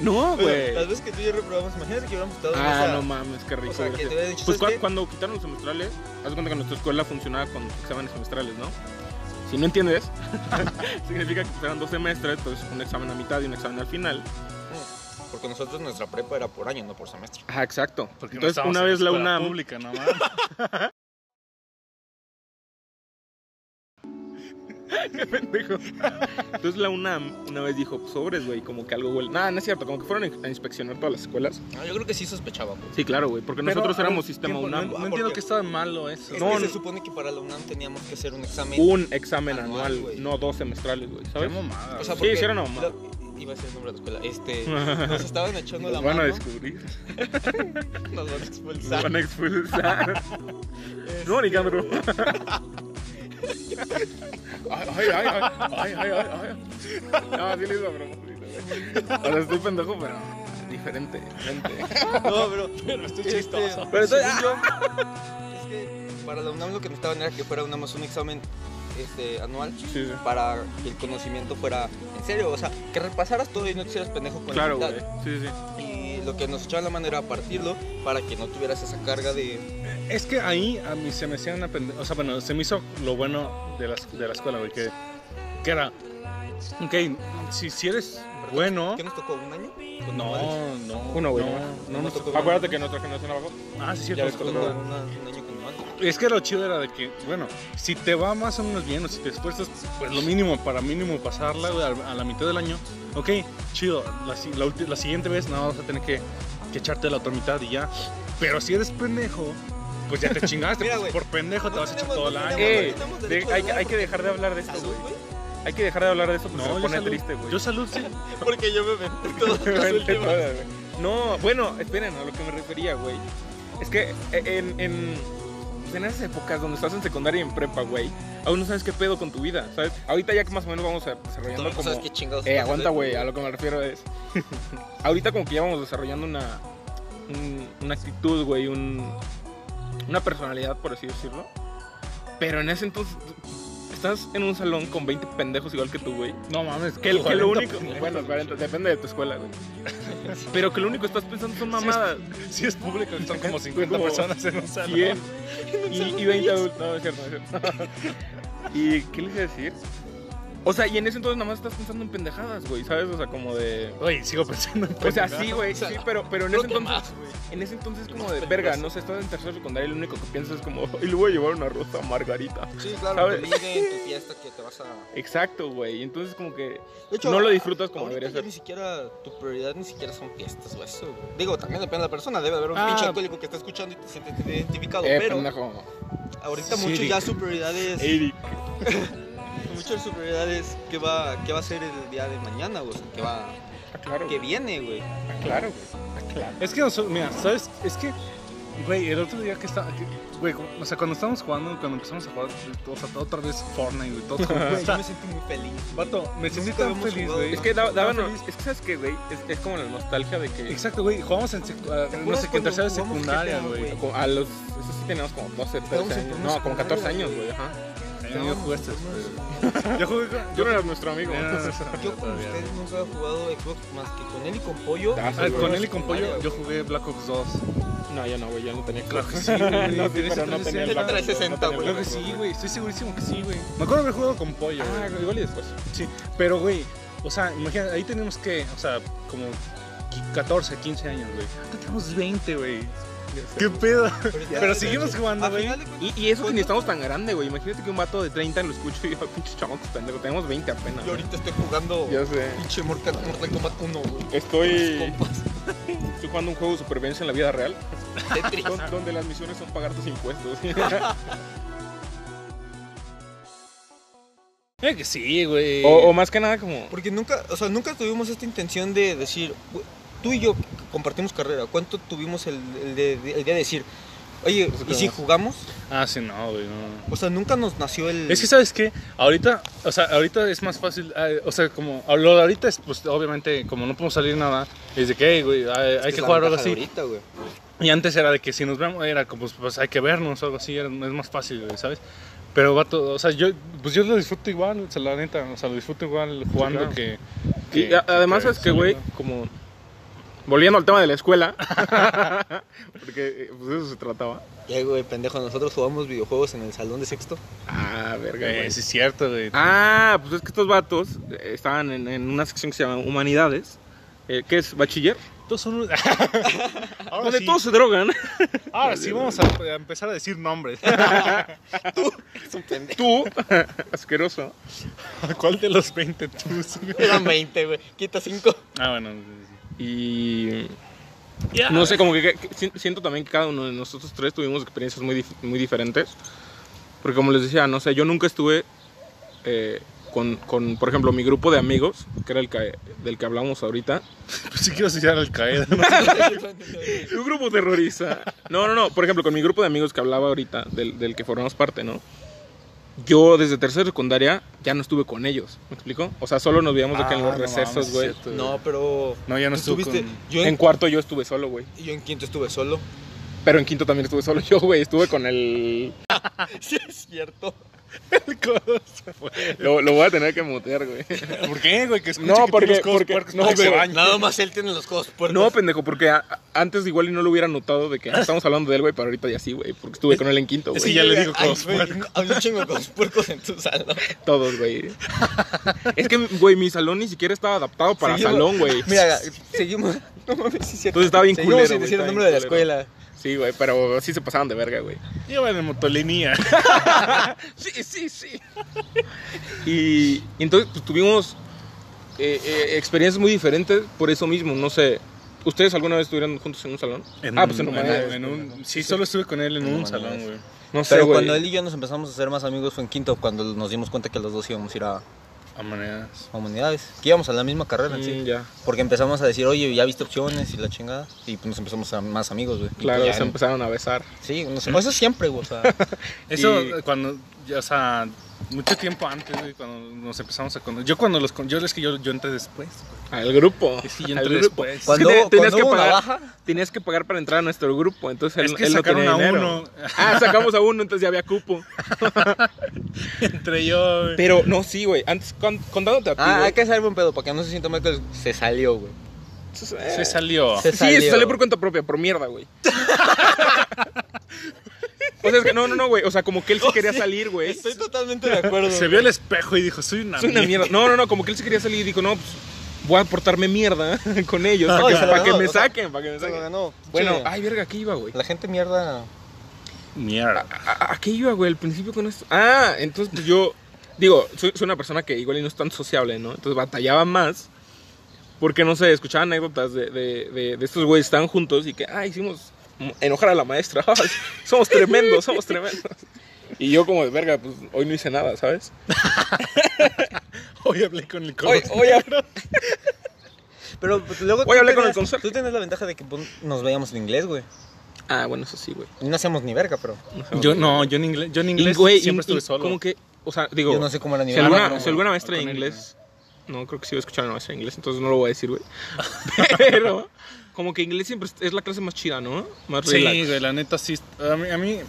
No, güey. Las veces que tú y yo reprobamos, imagínate que hubiéramos estado Ah, esa- no mames, qué rico. O sea, que te dicho, Pues ¿sabes cu- qué? cuando quitaron los semestrales, haz cuenta que nuestra escuela funcionaba con exámenes semestrales, ¿no? Si no entiendes, significa que eran dos semestres, entonces un examen a mitad y un examen al final. Porque nosotros nuestra prepa era por año, no por semestre. Ajá, exacto. Porque no entonces estábamos una en vez la escuela UNAM pública, no mames. Qué pendejo. Entonces la UNAM una vez dijo, sobres, güey, como que algo huele. Nada, no es cierto, como que fueron a inspeccionar todas las escuelas. No, yo creo que sí sospechaba. güey. Sí, claro, güey, porque Pero, nosotros éramos sistema tiempo, UNAM. No, no Ah, entiendo que estaba malo eso. Es No, que no. se supone que para la UNAM teníamos que hacer un examen. Un examen Anual, no dos semestrales, güey, Qué ¿sabes? mamada, O sea, güey. porque sí, era una mamada. Iba a ser el nombre de la escuela. Este, nos estaban echando la Nos van a mano. descubrir. Nos van a Nos expulsar. van a expulsar. no, Nicandro. ay, ay, ay, ay, ay, ay, ay. No, sí le hizo a propósito. Ahora estoy pendejo, pero diferente, diferente. No, pero. Pero estoy este, chistoso. Pero estoy- yo, es que para la UNAM lo que necesitaban era que fuera más un examen este, anual Sí, sí. para que el conocimiento fuera en serio. O sea, que repasaras todo y no te hicieras pendejo con Claro, la güey. mitad. Sí, sí. Y lo que nos echaban la mano era partirlo para que no tuvieras esa carga de. Es que ahí a mí se me hacía una pendeja. O sea, bueno, se me hizo lo bueno de la, de la escuela, güey. Que, que era. Ok, si, si eres bueno. ¿Qué nos tocó? ¿Un año? No, manuales. no. Uno, güey, No, nomás. no nos tocó. Acuérdate que nuestra generación abajo. Ah, sí, Ya cierto. ves nos que tocó. Una- un año con. Es que lo chido era de que, bueno, si te va más o menos bien o si te esfuerzas, pues lo mínimo para mínimo pasarla güey, a, a la mitad del año, ok, chido, la, si- la la siguiente vez no vas a tener que, que echarte la otra mitad y ya. Pero si eres pendejo, pues ya te chingaste, Mira, pues, güey, por pendejo te vas a echar todo el no año. Eh, de- hay, hay que dejar de hablar de esto, güey. Hay que dejar de hablar de esto porque No, se pone salud, triste, güey. yo salud, sí. Porque yo me metí todas las últimas. No, bueno, esperen, a lo que me refería, güey. Es que en, en, pues, en esas épocas donde estás en secundaria y en prepa, güey, aún no sabes qué pedo con tu vida, ¿sabes? Ahorita ya que más o menos vamos desarrollando Todavía como... sabes qué chingados Eh, aguanta, güey, a lo que me refiero es... Ahorita como que ya vamos desarrollando una... un- una actitud, güey, un, una personalidad, por así decirlo. Pero en ese entonces... Estás en un salón con 20 pendejos igual que tú, güey. No mames, Que, el- que lo 40 único. pendejos, Bueno, 40, depende de tu escuela, güey. Pero que lo único que estás pensando son mamadas. Si es público, son como 50 Como personas en un salón. 100 y, y 20 adultos. No, es cierto, no es cierto. ¿Y qué les iba a decir? O sea, y en ese entonces nada más estás pensando en pendejadas, güey, ¿sabes? O sea, como de. Oye, sigo pensando en O sea, pendejadas. sí, güey, sí, pero, pero en ese que entonces. más, güey. En ese entonces es como de verga, no sé, estás en tercero secundaria y lo único que piensas es como, y le voy a llevar una rosa a Margarita. Sí, claro, ligue, en tu fiesta que te vas a... Exacto, güey. Entonces como que De hecho, no lo disfrutas como debería ser. ni siquiera tu prioridad ni siquiera son fiestas o eso. güey. Digo, también depende de la persona. Debe haber un Ah. pinche alcohólico que está escuchando y te sientes identificado. Eh, pero pendejo. ahorita Sí, mucho Eric. ya su prioridad es... Eric. Mucho de su prioridad es qué va, qué va a ser el día de mañana, güey. Qué va... Ah, claro. Que viene, güey. Ah, claro, güey. Ah, claro. Es que, nosotros- mira, ¿sabes? Es que, güey, el otro día que estaba, güey, o sea, cuando estábamos jugando, cuando empezamos a jugar, o sea, otra vez Fortnite, güey, todo como, Güey, o sea, yo me sentí muy feliz. vato, me sentí tan feliz, jugado güey. Es que daban, es que sabes que, güey, es, es como la nostalgia de que Exacto, güey, jugamos en, secu- no sé qué, en tercera secundaria, GTA, güey. a los, eso sí teníamos como 12, 13 Estábamos en años, no, como 14 secundaria, años, güey. güey, ajá. Yo jugaste después. Yo jugué con... Yo no era nuestro amigo. No, Yo con ustedes nunca he jugado Xbox más que con él y con Pollo. Ah, sí, Ah, con él y con Pollo, yo jugué Black Ops 2. No, yo no, güey, yo no tenía Claro que sí, güey. no, sí, Tienes pero no tenía el 360, Black Ops, 360, no tenía güey. Creo que sí, güey, estoy segurísimo que sí, güey. Me acuerdo haber jugado con Pollo, Ah, igual y después. Sí, pero, güey, o sea, imagínate, ahí tenemos que, o sea, como 14, 15 años, güey. Ahorita tenemos 20, güey. ¿Qué pedo? Pero seguimos jugando, güey. Y, y eso que ni estamos tan grande, güey. Imagínate que un vato de 30 lo escucho y yo, pinche chamacos pendejo. Tenemos 20 apenas. Yo ahorita estoy jugando Ya sé. pinche Mortal, Mortal Kombat 1, güey. Estoy, estoy jugando un juego de supervivencia en la vida real. Tetris. don- donde las misiones son pagar tus impuestos. Eh, que sí, güey. o, o más que nada como... Porque nunca, o sea, nunca tuvimos esta intención de decir, tú y yo compartimos carrera, ¿cuánto tuvimos el, el de, el de decir, oye, ¿y si jugamos? Ah, sí, no, güey, no. O sea, nunca nos nació el... Es que, ¿sabes qué? Ahorita, o sea, ahorita es más fácil, eh, o sea, como, lo de ahorita es, pues, obviamente, como no podemos salir nada, es de que, hey, güey, hay, es hay que la jugar algo así. Ahorita, güey. Y antes era de que si nos vemos, era como, pues, hay que vernos o algo así, era- es más fácil, güey, ¿sabes? Pero, vato, o sea, yo, pues yo lo disfruto igual, o sea, la neta, o sea, lo disfruto igual jugando claro. que... Y a- además es que, güey, como... volviendo al tema de la escuela, porque eh, pues de eso se trataba. Ya, güey, pendejo, nosotros jugamos videojuegos en el salón de sexto. Ah, verga, Eh, güey. sí es cierto, güey. Ah, pues es que estos vatos eh, estaban en, en una sección que se llama Humanidades. Eh, ¿Qué es? ¿Bachiller? Todos son... un- ahora, Donde sí, todos se drogan. ahora sí vamos a, a empezar a decir nombres. Es un pendejo. Tú, asqueroso. ¿Cuál de los 20 tú? Eran 20, güey. Quita 5. Ah, bueno. Y no sé, como que, que- si- siento también que cada uno de nosotros tres tuvimos experiencias muy, dif- muy diferentes. Porque como les decía, no sé, yo nunca estuve eh, con, con, por ejemplo, mi grupo de amigos, que era el que, del que hablamos ahorita. Pues sí quiero citar al Qaeda. Un grupo terrorista. No, no, no. Por ejemplo, con mi grupo de amigos que hablaba ahorita, del, del que formamos parte, ¿no? Yo desde tercera secundaria ya no estuve con ellos. ¿Me explico? O sea, solo nos veíamos de que en Ah, los no recesos, güey. No, pero. No, ya no ¿Tú estuve estuviste- con... Yo en en, cuarto yo estuve solo, güey. yo en quinto estuve solo. Pero en quinto también estuve solo yo, güey. Estuve con el. Sí, es cierto. Lo, lo voy a tener que mutear, güey. ¿Por qué, güey? Que escuche No, que porque- los codos porque- puercos no, se. Nada más él tiene los codos puercos. No, pendejo, porque a- antes igual y no lo hubiera notado de que estamos hablando de él, güey, pero ahorita ya sí, güey. Porque estuve con él en quinto, Es güey. que ya le digo codos güey, puercos. Había un chingo codos puercos en tu salón. Todos, güey. Es que, güey, mi salón ni siquiera estaba adaptado para Seguimos- salón, güey. Mira, seguimos. No mames, sí. Entonces estaba bien Seguimos culero, sin güey, decir el nombre de la escuela. Sí, güey, pero sí se pasaban de verga, güey. Iba en motolinía. Sí, sí, sí. Y, y entonces pues, tuvimos eh, eh, experiencias muy diferentes por eso mismo, no sé. ¿Ustedes alguna vez estuvieron juntos en un salón? ah, pues en humanidades. en un- Sí, solo estuve con él en En un salón, güey. No sé, Pero cuando él y yo nos empezamos a hacer más amigos fue en quinto, cuando nos dimos cuenta que los dos íbamos a ir a, A a humanidades. Que íbamos a la misma carrera en Mm, sí. ya. Porque empezamos a decir, oye, ya viste opciones y la chingada. Y pues nos empezamos a ser más amigos, güey. Claro, pues se en- empezaron a besar. Sí, no sé. Eso siempre, güey. O sea, Eso Y- cuando, ya, o sea, mucho tiempo antes, güey, cuando nos empezamos a conocer. Yo cuando los con- yo es que yo, yo entré después. Al grupo. Es que yo al entré grupo. después. Es cuando, que tenías que pagar, baja, tenías que pagar para entrar a nuestro grupo, entonces Es él, que él no sacaron tenía a dinero. uno. Ah, sacamos a uno, entonces ya había cupo. Entre yo, güey. Pero no, sí, güey. Antes, con- contándote a ti, Ah, güey. hay que hacer buen pedo para que no se sienta mal que se salió, güey. Se salió. Se Sí, salió. se salió por cuenta propia, por mierda, güey. o sea, es que no, no, no, güey. O sea, como que él sí quería salir, güey. Estoy totalmente de acuerdo. Se vio al espejo y dijo, soy una, Soy una mierda. No, no, no, como que él sí quería salir y dijo, no, pues voy a portarme mierda con ellos. No, para que, me saquen, para que me saquen. ganó. Bueno, Sí. ay, verga, ¿a qué iba, güey? la gente mierda. Mierda. ¿A, a- a qué iba, güey, al principio con esto? Ah, entonces pues yo, digo, soy, soy una persona que igual y no es tan sociable, ¿no? Entonces batallaba más porque, no sé, escuchaba anécdotas de, de, de, de estos güeyes que estaban juntos y que, ah, hicimos enojar a la maestra. Somos tremendos, somos tremendos. Y yo como de verga, pues hoy no hice nada, ¿sabes? Hoy hablé con el codo. Hoy, hoy, Pero pues, luego. A tú hablar con el tenías- conserje. Tú tienes la ventaja de que pues, nos veíamos en inglés, güey. Ah, bueno, eso sí, güey. Y no hacíamos ni verga, pero. Yo no, yo en inglés, yo en Y, inglés güey, siempre y- estuve solo. Como que, o sea, digo, Yo no sé cómo era ni si verga. alguna, si alguna maestra de inglés, no creo que sí voy a escuchar a una maestra de inglés, entonces no lo voy a decir, güey. Pero, como que inglés siempre es la clase más chida, ¿no? Más Sí, relax. güey, la neta sí. A mí, a mí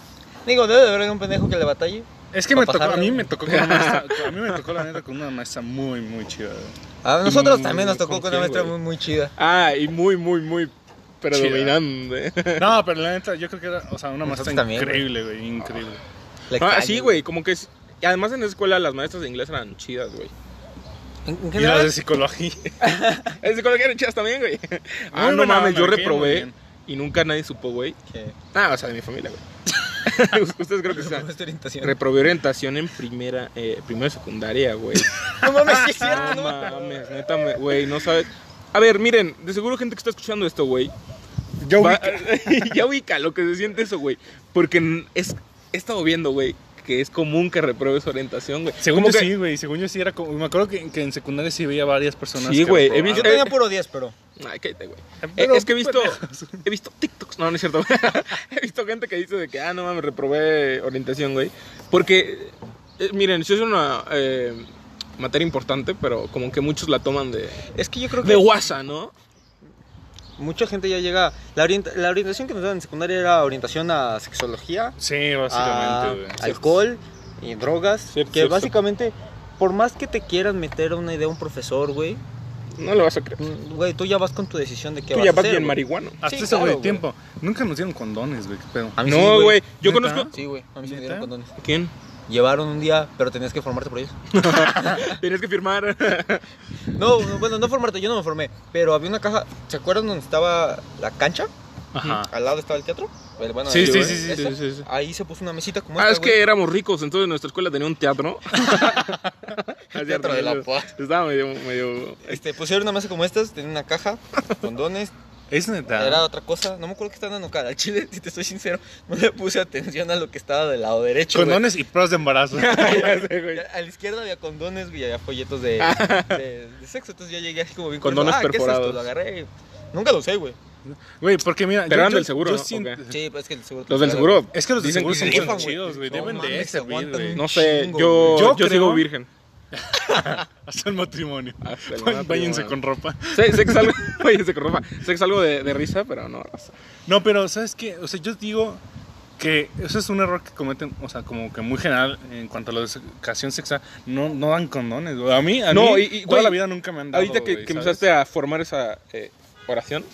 Digo, debe de haber un pendejo que le batalle. es que me tocó, a mí me tocó con una maestra, a mí me tocó la neta con una maestra muy, muy chida. güey. A nosotros también nos tocó ¿con con una maestra muy, muy chida. Ah, y muy, muy, muy Chida. predominante. No, pero la neta, yo creo que era, o sea, una maestra también, increíble, güey, increíble. Le Ah, sí, güey, como que es... Y además en la escuela las maestras de inglés eran chidas, güey. En, Y las de psicología. Es de colegio eran chidas también, güey. Ah, no buena mames, yo reprobé y nunca nadie supo, güey. que- Ah, o sea, de mi familia, güey. Ustedes creo que sí. Orientación. Reprobé orientación en primera, eh, primera de secundaria, güey. No mames, sí es cierto, No no mames, neta, güey, no sabes. A ver, miren, de seguro gente que está escuchando esto, güey. Yo va- ya ubica lo que se siente eso, güey. Porque es, he estado viendo, güey, que es común que repruebes orientación, güey. Según yo que- sí, güey, según yo sí era como... Me acuerdo que, que en secundaria sí veía varias personas Sí, güey, he reprobaban. visto- Yo tenía puro 10, pero. Ay, cállate, güey. Eh, pero, Eh, es que he visto, he visto TikToks, no, no es cierto. he visto gente que dice de que, ah, no mames, reprobé orientación, güey. Porque, eh, miren, sí es una eh, materia importante, pero como que muchos la toman de, Es que yo creo que de guasa, ¿no? Mucha gente ya llega. La, orienta- la orientación que nos daban en secundaria era orientación a sexología, Sí, a básicamente, güey. alcohol y drogas. Cierto, que cierto. básicamente, por más que te quieran meter una idea a un profesor, güey, No lo vas a creer. Mm, Güey, tú ya vas con tu decisión de qué Tú vas ya a vas hacer, bien güey. marihuano. Hasta Sí, güey tiempo. Nunca nos dieron condones, güey. qué pedo. A mí sí, No, güey. Yo ¿Neta? conozco. Sí, güey. A mí sí me dieron condones. ¿Quién? Llevaron un día, pero tenías que formarte por ellos. Tienes que firmar. No, no, bueno, no formarte, yo no me formé. Pero había una caja, ¿se acuerdan donde estaba la cancha? Ajá. Al lado estaba el teatro. Bueno, Sí, el- sí, sí, sí, sí. Ahí se puso una mesita como Ah, esta, es que éramos ricos, entonces nuestra escuela tenía un teatro. El teatro de la paz. Estaba medio, medio. Este, pusieron una mesa como estas, tenía una caja, condones, Es neta. era otra cosa, no me acuerdo qué estaban dando cara. Al chile, si te soy sincero, no le puse atención a lo que estaba del lado derecho. güey. Condones y pros de embarazo. Ya sé. A la izquierda había condones, y había folletos de, de, de sexo. Entonces ya llegué así como bien Condones curioso, ah, ¿qué es esto? perforados. Lo agarré. Nunca lo usé, güey. Güey, porque mira. Pero yo- eran yo- del seguro, yo ¿no? siento- ¿O qué? Sí, pues es que el seguro. te Los del seguro. Es que los de Dicen seguro que son chidos, güey. No Deben de güey. un No sé, yo. Yo yo, sigo virgen. Hasta el matrimonio. Hasta el matrimonio. Váyanse con ropa. Sé, sé que es algo, váyanse con ropa. Sé que es algo de, de risa, pero no. No, pero ¿sabes qué? O sea, yo digo que eso es un error que cometen, o sea, como que muy general en cuanto a la educación sexual. No, no dan condones. A mí, a No, mí, y- y, toda la vida nunca me han dado, Ahorita que, empezaste a formar esa eh, oración,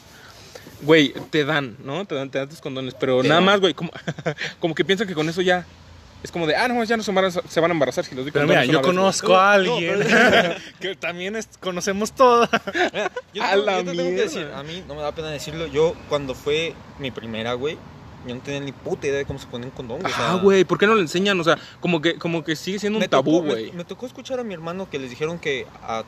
güey, te dan, ¿no? Te dan, te dan tus condones, pero nada dan. más, güey, como, como que piensan que con eso ya es como de, ah, no, ya no se van a, se van a embarazar si los di Pero mira, yo vez, conozco No, a no, alguien pero- que también es- conocemos todas. Yo, A tengo- la yo te tengo que mierda. decir, a mí no me da pena decirlo. Yo, cuando fue mi primera, güey, yo no tenía ni puta idea de cómo se pone un condón. güey, Ah, güey, ¿por qué no le enseñan? O sea, como que, como que sigue siendo un tabú, me- güey. Me, tocó escuchar a mi hermano que les dijeron que, a-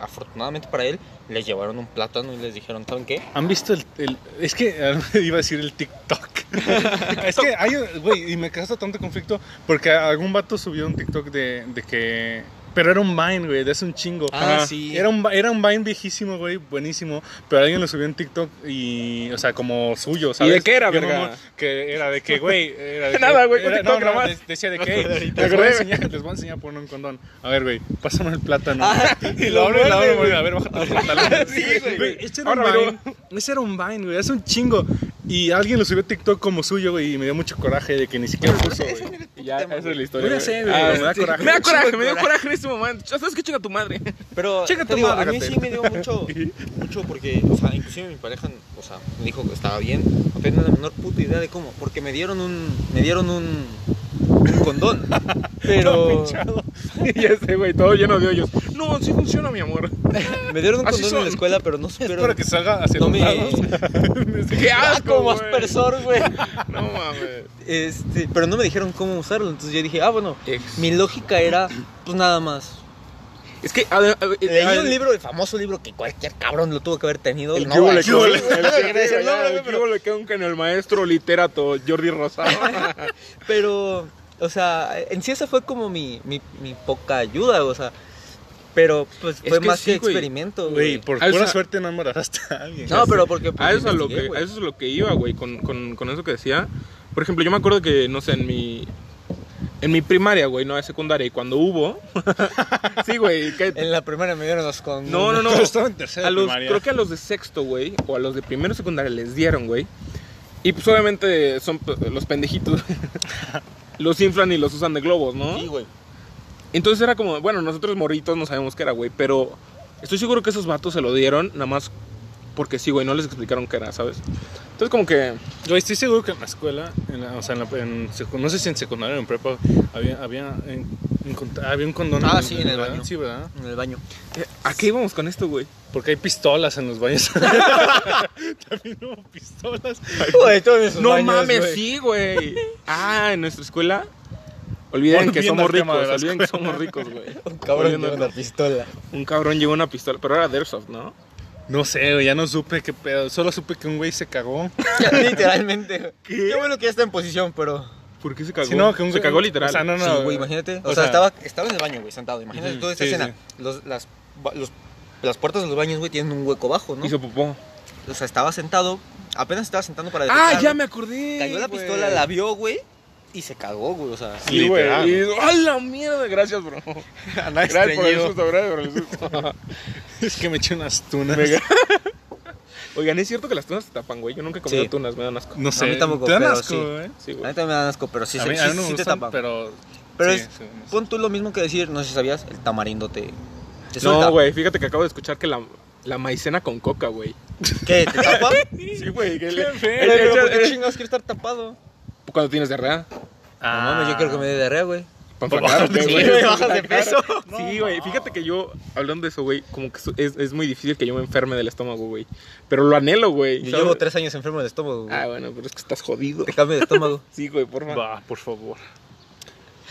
afortunadamente para él, les llevaron un plátano y les dijeron, ¿saben qué? ¿Han visto el, el- es que iba a decir el TikTok? es que hay, güey, y me causa tanto conflicto porque algún vato subió un TikTok de, de que, pero era un Vine, güey, de hace un chingo. Ah, sí. Era un, era un Vine viejísimo, güey, buenísimo, pero alguien lo subió en TikTok y, o sea, como suyo, ¿sabes? de qué era, verga? Que era de que, güey, era de que- Nada, güey, era- TikTok no, de- decía de que, hey, les, voy a enseñar, les voy a enseñar a poner un condón. A ver, güey, pásame el plátano. Ah, y lo abro y lo abro, güey, a ver, bájate los pantalones. Sí, güey. Ese era, un Vine, ese era un Vine, güey, hace un chingo. Y alguien lo subió a TikTok como suyo, güey, y me dio mucho coraje de que ni siquiera puso, güey. Y ya, esa es la historia. Ah, me da coraje. Me da coraje, me dio de coraje en este sabes que chinga tu madre. Pero Chinga te tu digo, madre, a mí sí me dio mucho, mucho porque, o sea, inclusive mi pareja, o sea, me dijo que estaba bien, no tenía la menor puta idea de cómo, porque me dieron un, me dieron un, un condón, pero ya sé, güey, todo lleno de hoyos. No, sí funciona, mi amor. me dieron un Así condón en son. la escuela, pero no. Espero que salga hacia no los me, lados. Qué Ah, asco, como aspersor, güey. No mames. Este, pero no me dijeron cómo usarlo, entonces yo dije, ah, bueno, Ex. mi lógica era, pues nada más. Es que, a a ver, Leí a- un libro, el famoso libro que cualquier cabrón lo tuvo que haber tenido. El no, que no a le quedó con el maestro literato Jordi Rosado. Pero, o sea, en sí esa fue como mi, mi, mi poca ayuda, o sea. Pero, pues, Es fue que más sí, que güey. experimento, Güey, güey. por Ah, pura sea- suerte no embarazaste a alguien. No, pero porque... pues, A eso, a lo que, a eso es lo que iba, güey, con, con, con eso que decía. Por ejemplo, yo me acuerdo que, no sé, en mi... En mi primaria, güey, no de secundaria, y cuando hubo... sí, güey, que... En la primera me dieron los con... No, no, no. Estaba en tercera A los, primaria. creo que a los de sexto, güey, o a los de primero secundaria les dieron, güey. Y pues obviamente son los pendejitos. los inflan y los usan de globos, ¿no? Sí, güey. Entonces era como, bueno, nosotros morritos no sabemos qué era, güey, pero estoy seguro que esos vatos se lo dieron nada más porque sí, güey, no les explicaron qué era, ¿sabes? Entonces como que... Güey, estoy seguro que en la escuela, en la- o sea, en la- en no sé si en secundaria o en prepa, había, había, en- había un condón. Ah, sí, en el ¿verdad? baño. Sí, ¿verdad? En el baño. eh, ¿A qué íbamos con esto, güey? Porque hay pistolas en los baños. También hubo pistolas. Güey, todos esos No baños, mames, güey. sí, güey. Ah, en nuestra escuela. Olviden que somos ricos, olviden que somos ricos, güey. Un cabrón al- una pistola. Un cabrón llevó una pistola, pero era de Airsoft, ¿no? No sé, güey, ya no supe qué pedo. Solo supe que un güey se cagó. Literalmente. Qué bueno que ya está en posición, pero... ¿Por qué se cagó? Sí, no, que un se cagó literal. o sea, no, no. sí, güey, imagínate. O, o sea, sea- estaba, estaba en el baño, güey, sentado. Imagínate toda esa sí, escena. sí. Los, las, los- las puertas de los baños, güey, tienen un hueco bajo, ¿no? Hizo popó. O sea, estaba sentado, apenas estaba sentando para Ah, ya me acordé. Cayó la güey. pistola, la vio, güey, y se cagó, güey, o sea... Sí, güey. ¡A la mierda! Gracias, bro. Gracias por el susto, gracias por el susto. Es que me eché unas tunas. Oigan, ¿es cierto que las tunas se tapan, güey? Yo nunca he comido Sí. tunas, me dan asco. No sé. A mí tampoco, Te dan pero asco, sí. güey. Sí, A mí güey. también me dan asco, pero sí, a se- mí, sí, a mí no me sí te gustan, tapan. pero... Pero sí, es, sí, no sé. pon tú lo mismo que decir, no sé si sabías, el tamarindo te, te suelta. No, güey, fíjate que acabo de escuchar que la, la maicena con coca, güey. ¿Qué? ¿Te tapa? Sí, güey. que Qué feo. Pero, Echa- pero ¿por qué eh, chingados quiero estar tapado? Cuando tienes diarrea. No mames, yo quiero que me dé diarrea, güey. Para bajar de Bajas de peso. Sí, güey. Fíjate que yo, hablando de eso, güey, como que es, es muy difícil que yo me enferme del estómago, güey. Pero lo anhelo, güey. Yo ¿sabes? llevo tres años enfermo del estómago, güey. Ah, bueno, pero es que estás jodido. Te cambio de estómago. Sí, güey, por favor. Va, por favor.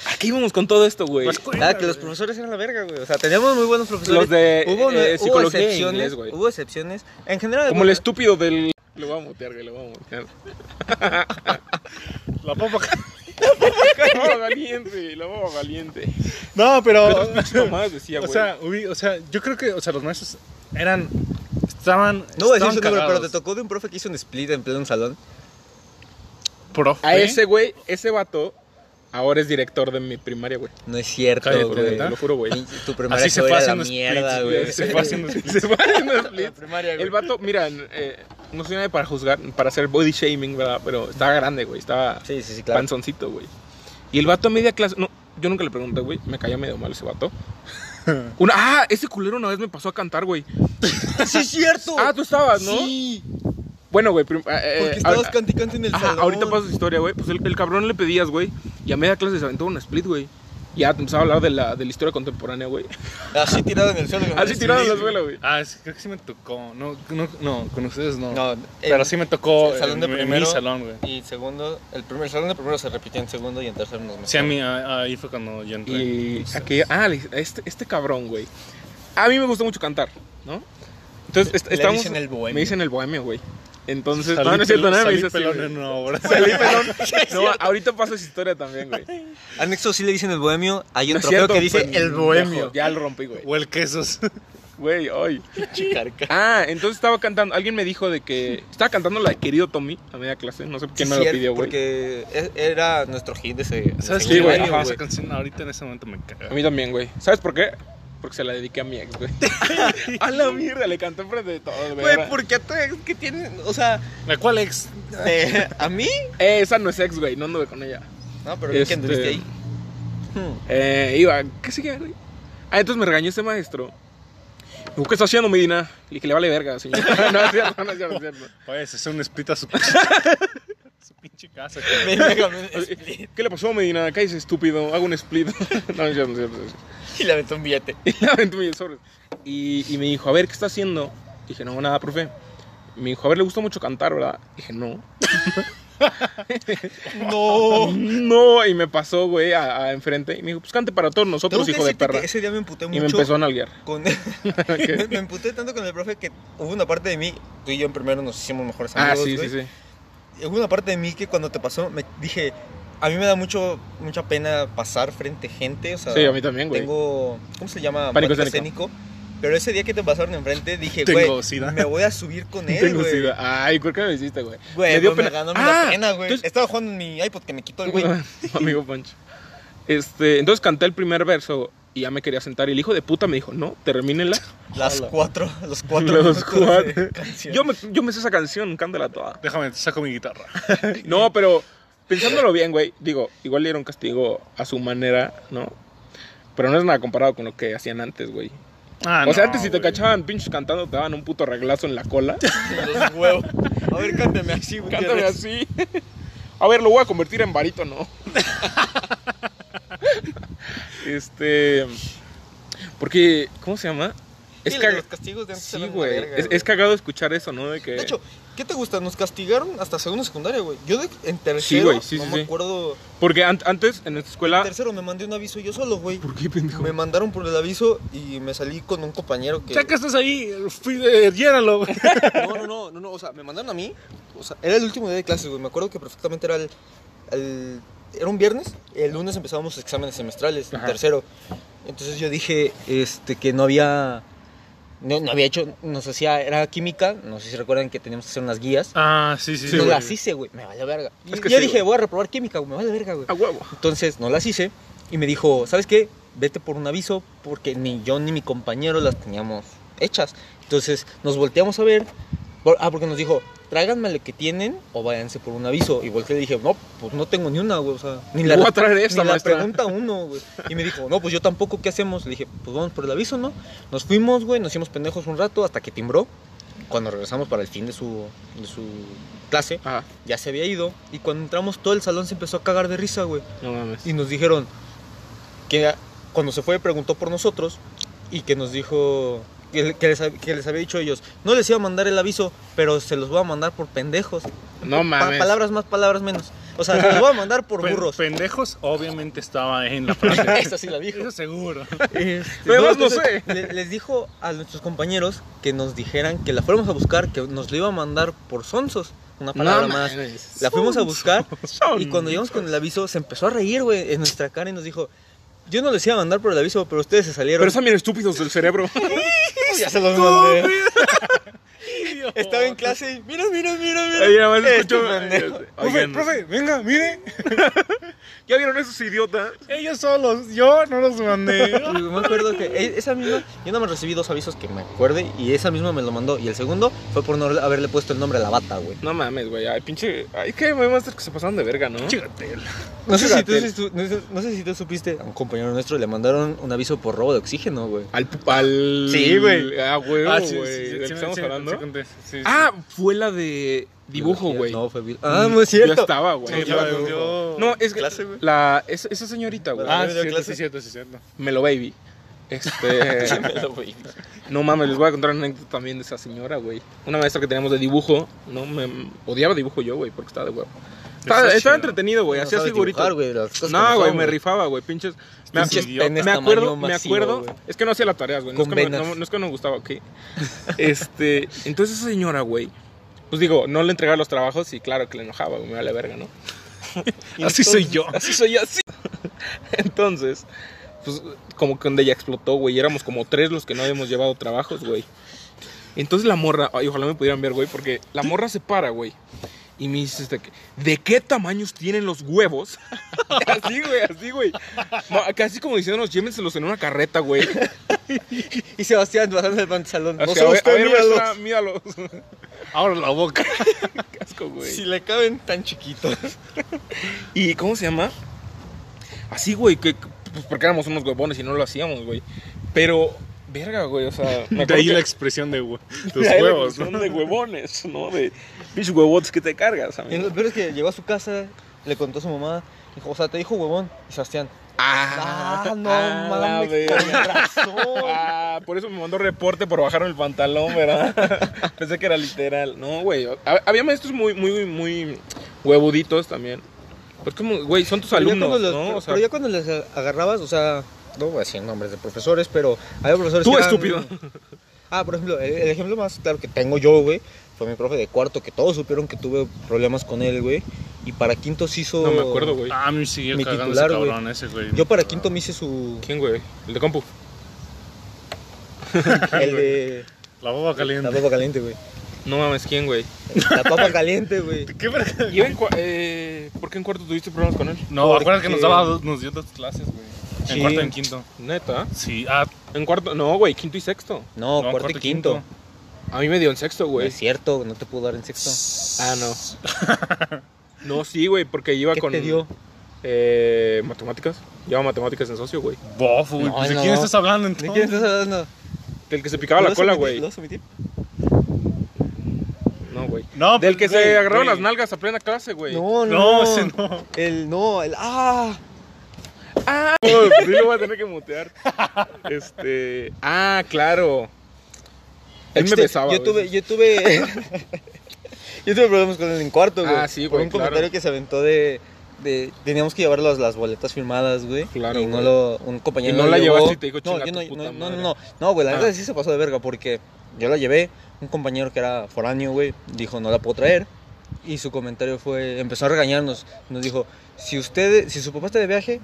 ¿A qué íbamos con todo esto, güey? Pues, Ah, que los profesores eran la verga, güey. O sea, teníamos muy buenos profesores. Los de hubo, eh, hubo psicología e excepciones, inglés, güey. hubo excepciones. En general, Como el estúpido del... Lo voy a mutear, güey, lo voy a mutear. La papa. La baba valiente, la baba valiente. No, pero. Nomás decía, o sea, o sea, yo creo que, o sea, los maestros eran. Estaban. no voy a decir estaban su número, pero te tocó de un profe que hizo un split en pleno salón. Profe. a ese, güey, ese vato, ahora es director de mi primaria, güey. No es cierto, güey. Te lo juro, güey. Tu primaria Así se fue fue haciendo mierda, güey. Se fue haciendo. Se va haciendo primaria. El vato, mira, eh, no soy nadie para juzgar, para hacer body shaming, ¿verdad? Pero estaba grande, güey. Estaba Sí, sí, sí, claro. panzoncito, güey. Y el vato a media clase, no, yo nunca le pregunté, güey. Me caía medio mal ese vato. Una, ah, ese culero una vez me pasó a cantar, güey. Sí, es cierto. Ah, tú estabas, ¿no? Sí. Bueno, güey. prim- eh, Porque eh, estabas canticando en el Ajá, salón. ahorita pasa su historia, güey. Pues el, el cabrón le pedías, güey. Y a media clase se aventó un split, güey. Ya te empezaba a hablar de la, de la historia contemporánea, güey. Así tirado en el suelo. Así el tirado en la split. suela, güey. Ah, sí, creo que sí me tocó. No, no, no con ustedes no. No, pero el- sí me tocó el salón de en, en primero. mi salón, güey. Y segundo, el primer el salón de primero se repitió en segundo y en tercero nos Sí, a mí ah, ahí fue cuando yo entré. Y aquella, ah, este, este cabrón, güey. A mí me gusta mucho cantar, ¿no? Entonces, est- Le estamos- dicen el bohemio. Me dicen el bohemio, güey. Entonces, Salí no, no es cierto, nada, me dice pelón en una obra. Salí pelón. No, ahorita paso esa historia también, güey. Anexo sí le dicen el bohemio. Hay un No es trofeo cierto, que dice el bohemio. Ya lo rompí, güey. O el quesos. Güey. Chicarca. Ah, entonces estaba cantando. Alguien me dijo de que. Estaba cantando la de querido Tommy a media clase. No sé quién me lo pidió, güey. Porque e- era nuestro hit de ese. ¿Sabes qué, güey. Esa canción ahorita en ese momento me caga. A mí también, güey. ¿Sabes por qué? Porque se la dediqué a mi ex, güey. a la mierda, le canté enfrente de todos, güey. Güey, ¿por qué te que tiene, o sea, ¿De cuál ex? de- a mí? Eh, esa no es ex, güey. No anduve con ella. No, pero Este- ¿qué anduviste ahí? Hmm. Eh, iba, ¿qué sigue, güey? Ah, entonces me regañó este maestro. Me dijo, ¿qué está haciendo, Medina? Le dije, le vale verga, señor. no, es cierto, no es cierto, no es cierto. Oye, se hace un split a su, su pinche casa. ¿Qué le pasó, Medina? Cállese, estúpido. Hago un split. no, no es cierto, no es cierto. no es cierto. Y le aventó un billete. Y le aventé mi sobre. Y, y me dijo, a ver, ¿qué está haciendo? Dije, no, nada, profe. Me dijo, a ver, le gusta mucho cantar, ¿verdad? Dije, no. No. No, y me pasó, güey, a, a enfrente. Y me dijo, pues cante para todos nosotros, hijo de perra. ese día me emputé mucho. Y me empezó a nalguear. me, me emputé tanto con el profe que hubo una parte de mí, tú y yo en primero nos hicimos mejores Ah, amigos. sí, güey. sí, sí. Hubo una parte de mí que cuando te pasó, me dije, a mí me da mucho, mucha pena pasar frente a gente. O sea, Sí, a mí también, güey. Tengo, ¿cómo se llama? Pánico escénico. Pero ese día que te pasaron enfrente, dije, Tengo güey, me voy a subir con él, Tengo güey. sida. Ay, ¿por qué me hiciste, güey? Güey, Me dio pues me pena. ganó me Ah, da pena, güey. entonces- Estaba jugando en mi iPod que me quitó el güey. Amigo Pancho. Este, entonces canté el primer verso y ya me quería sentar. Y el hijo de puta me dijo, no, termínela. Las Hola. cuatro, los cuatro Los cuatro. Yo me, yo me sé esa canción, cántala toda. Déjame, saco mi guitarra. No, pero pensándolo bien, güey, digo, igual le dieron castigo a su manera, ¿no? Pero no es nada comparado con lo que hacían antes, güey. Ah, o sea, no, antes si te güey. cachaban pinches cantando, te daban un puto reglazo en la cola. Los huevos. A ver, cántame así, güey. Cántame así. A ver, lo voy a convertir en varito, ¿no? este. Porque, ¿cómo se llama? Es Sí, cag- los castigos de antes Sí, eran una güey. verga, Es, es cagado escuchar eso, ¿no? De que. De hecho, ¿qué te gusta? Nos castigaron hasta segundo secundaria, güey. Yo de, en tercero, güey, sí, no sí, me sí. acuerdo. Porque an- antes en nuestra En escuela. tercero me mandé un aviso yo solo, güey. ¿Por qué, pendejo? Me mandaron por el aviso y me salí con un compañero que... Ya que estás ahí, fui de, llénalo. güey. No, no, no, no, no, o sea, me mandaron a mí. O sea, era el último día de clases, güey. Me acuerdo que perfectamente era el, el- Era un viernes. El lunes empezábamos exámenes semestrales, en tercero. Entonces yo dije este, que no había... No, no había hecho... Nos hacía... Era química. No sé si recuerdan que teníamos que hacer unas guías. Ah, sí, sí, Sí, no güey. las hice, güey. Me vale verga. Es que yo sí, dije, güey. voy a reprobar química, güey. Me vale verga, güey. A huevo. Entonces no las hice y me dijo, ¿sabes qué? Vete por un aviso porque ni yo ni mi compañero las teníamos hechas. Entonces nos volteamos a ver. Ah, porque nos dijo, tráiganme lo que tienen o váyanse por un aviso. Y volteé y dije, no, pues no tengo ni una, güey. O sea, ni Le voy a traer esta, ni la pregunta uno, güey. Y me dijo, no, pues yo tampoco, ¿qué hacemos? Le dije, pues vamos por el aviso, ¿no? Nos fuimos, güey, nos hicimos pendejos un rato hasta que timbró. Cuando regresamos para el fin de su, de su clase, Ajá, ya se había ido. Y cuando entramos, todo el salón se empezó a cagar de risa, güey. no mames. Y nos dijeron que cuando se fue preguntó por nosotros y que nos dijo que, que les, hab- que les había dicho ellos, no les iba a mandar el aviso, pero se los voy a mandar por pendejos. No Pa- mames. palabras más, palabras menos. O sea, se los voy a mandar por burros. Pendejos, obviamente estaba en la frase. Esa sí la dijo. Eso seguro. Este, Pero no entonces, sé. le- les dijo a nuestros compañeros que nos dijeran que la fuéramos a buscar, que nos lo iba a mandar por sonsos. Una palabra No más. La fuimos a buscar Son- y cuando llegamos con el aviso se empezó a reír, güey, en nuestra cara y nos dijo, yo no les iba a mandar por el aviso, pero ustedes se salieron. Pero están bien estúpidos del cerebro. ya se los mandé. Estaba en clase y mira, mira, mira, mira. Ahí nada más Este escucho. Profe, Oigan, profe, venga, mire. ¿Ya vieron esos idiotas? Ellos solos, yo no los mandé. Y me acuerdo que e- esa misma, yo no me recibí dos avisos que me acuerde y esa misma me lo mandó. Y el segundo fue por no haberle puesto el nombre a la bata, güey. No mames, güey. Ay, pinche. Ay, que hay maestros que se pasaron de verga, ¿no? Chígatel. No sé, si tú, Fíjate. si tú- no, sé, no sé si tú supiste, a un compañero nuestro le mandaron un aviso por robo de oxígeno, güey. Al. al... Sí, güey. Ah, güey, Ah, sí, sí, ¿De sí, qué sí, estamos sí, hablando? Sí. Ah, fue la de dibujo, güey. No, fue bio- Ah, no es cierto. Yo estaba, güey. No, es que Clase, güey. la, esa, esa señorita, güey. Ah, ¿me sí, clase? sí, cierto, sí, cierto. Melo Baby. Este. no mames, les voy a contar una anécdota también de esa señora, güey. Una maestra que teníamos de dibujo. No me odiaba dibujo yo, güey, porque estaba de huevo. Estaba, entretenido, güey. No Hacía figuritas. No, güey, me rifaba, güey. Pinches. Me, me acuerdo, me acuerdo. güey. Es que no hacía las tareas, güey. No, es que no- no, es que no me gustaba, ok. Este. Entonces esa señora, güey. Pues digo, no le entregaba los trabajos y claro que le enojaba, güey. Me vale verga, ¿no? Así soy yo. Así soy yo, así. Entonces, pues como que donde ella explotó, güey. Éramos como tres los que no habíamos llevado trabajos, güey. Entonces la morra, ay, ojalá me pudieran ver, güey, porque la morra se para, güey. Y me dice, este, que, ¿de qué tamaños tienen los huevos? así, güey, así, güey. Casi como diciéndonos, llévenselos en una carreta, güey. Y Sebastián bajando el pantalón. Así, No a sé ver, a usted, ver, míralo. maestra, míralos. Ahora la boca. Qué asco, güey. Si le caben tan chiquitos. ¿Y cómo se llama? Así, güey, que pues porque éramos unos huevones y no lo hacíamos, güey. Pero, verga, güey, o sea, me De ahí que- la expresión de hue- de los huevos. ¿no? de huevones, ¿no? De pinches huevotes que te cargas, amigo. lo peor es que llegó a su casa, le contó a su mamá, dijo, o sea, te dijo huevón. Y Sebastián, Ah, ah, no ah, mames, razón. Ah, por eso me mandó reporte por bajar el pantalón, ¿verdad? Pensé que era literal. No, güey. hab- Había maestros muy, muy, muy huevuditos también. Pues como, güey, son tus Pero alumnos, ¿no? O sea, pero ya cuando les agarrabas, o sea, no voy a decir nombres de profesores, pero había profesores tú que eran- estúpido. Ah, por ejemplo, el, el ejemplo más claro que tengo yo, güey, fue mi profe de cuarto, que todos supieron que tuve problemas con él, güey. Y para quinto se hizo... No me acuerdo, güey. Ah, me siguió Mi cagando titular, ese güey. cabrón ese, güey. Yo para quinto me hice su... ¿Quién, güey? El de compu. El de... La boba La caliente. papa caliente, güey. No mames, ¿quién, güey? La papa caliente, güey. ¿Qué verga? ¿Y en cua- eh, ¿Por qué en cuarto tuviste problemas con él? No, Porque- acuérdate que nos daba dos- nos dio dos clases, güey. En Sí. cuarto y en quinto. Neta. Sí, ah, En cuarto, no, güey, quinto y sexto. No, no, cuarto y quinto. A mí me dio en sexto, No güey. es cierto, no te puedo dar en sexto. Ah, no. No, sí, güey, porque iba ¿Qué con te dio? eh, matemáticas. Lleva matemáticas en socio, güey. Bofo, güey. No, pues, ¿De no, quién estás hablando ¿De quién estás hablando? Del que se picaba la ¿Lo vas a cola, güey. No, güey. No, Del pues, que se agarraron las nalgas a plena clase, güey. No, no. No, ese no. El, no, el... ¡Ah! Ah, pues sí lo voy a tener que mutear. Este. Ah, claro. Él me Este, besaba. Yo tuve, yo tuve... yo tuve problemas con él en cuarto, güey. Ah, sí, Por güey, un claro. comentario que se aventó de... de teníamos que llevar las, las boletas firmadas, güey. Claro, Y no güey. lo... Un compañero Y no la llevó. llevaste y te dijo, no, "Chinga yo tu no, puta no, no, madre". no, no. No, güey, la Ah. verdad sí se pasó de verga porque yo la llevé. Un compañero que era foráneo, güey, dijo, no la puedo traer. Y su comentario fue... Empezó a regañarnos. Nos dijo, si usted... Si su papá está de viaje,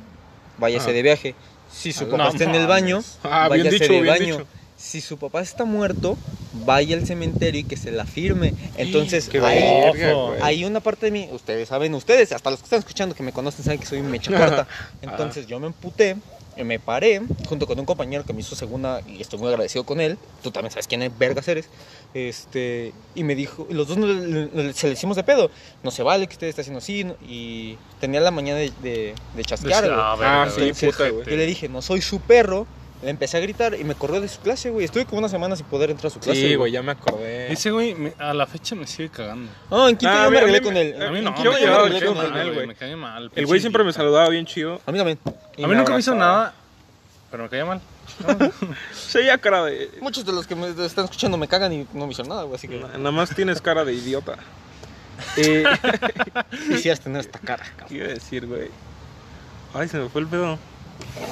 váyase Ah. de viaje. Si su No papá está en el baño, Ah, váyase dicho, de baño. dicho. Si su papá está muerto, vaya al cementerio y que se la firme. Entonces, Qué hay, verga, hay una parte de mí, ustedes saben, ustedes, hasta los que están escuchando que me conocen, saben que soy un mecha corta. Entonces yo me emputé me paré junto con un compañero que me hizo segunda y estoy muy agradecido con él. Tú también sabes quién es vergas eres. Este, y me dijo, los dos se le hicimos de pedo. No se vale que usted esté haciendo así. Y tenía la mañana de, de, de chasquear, güey. Ah, Ah, sí, puta. Yo le dije, no soy su perro. Le empecé a gritar y me corrió de su clase, güey. Estuve como una semana sin poder entrar a su clase. Sí, güey, ya me acordé. Ese güey me- a la fecha me sigue cagando. No, en quinto Ah, yo me a arreglé mí con me- él. A mí no, Yo me cae bien con él, güey, güey. me cae mal. El güey siempre me saludaba bien chido. A mí también. Y A mí nunca me hizo abrazaba. nada, pero me caía mal. Se veía cara de. Muchos de los que me están escuchando me cagan y no me hicieron nada, güey. Así que Nada más tienes cara de idiota. Eh, quisieras tener esta cara, ¿Qué cabrón. iba a decir, güey? Ay, se me fue el pedo.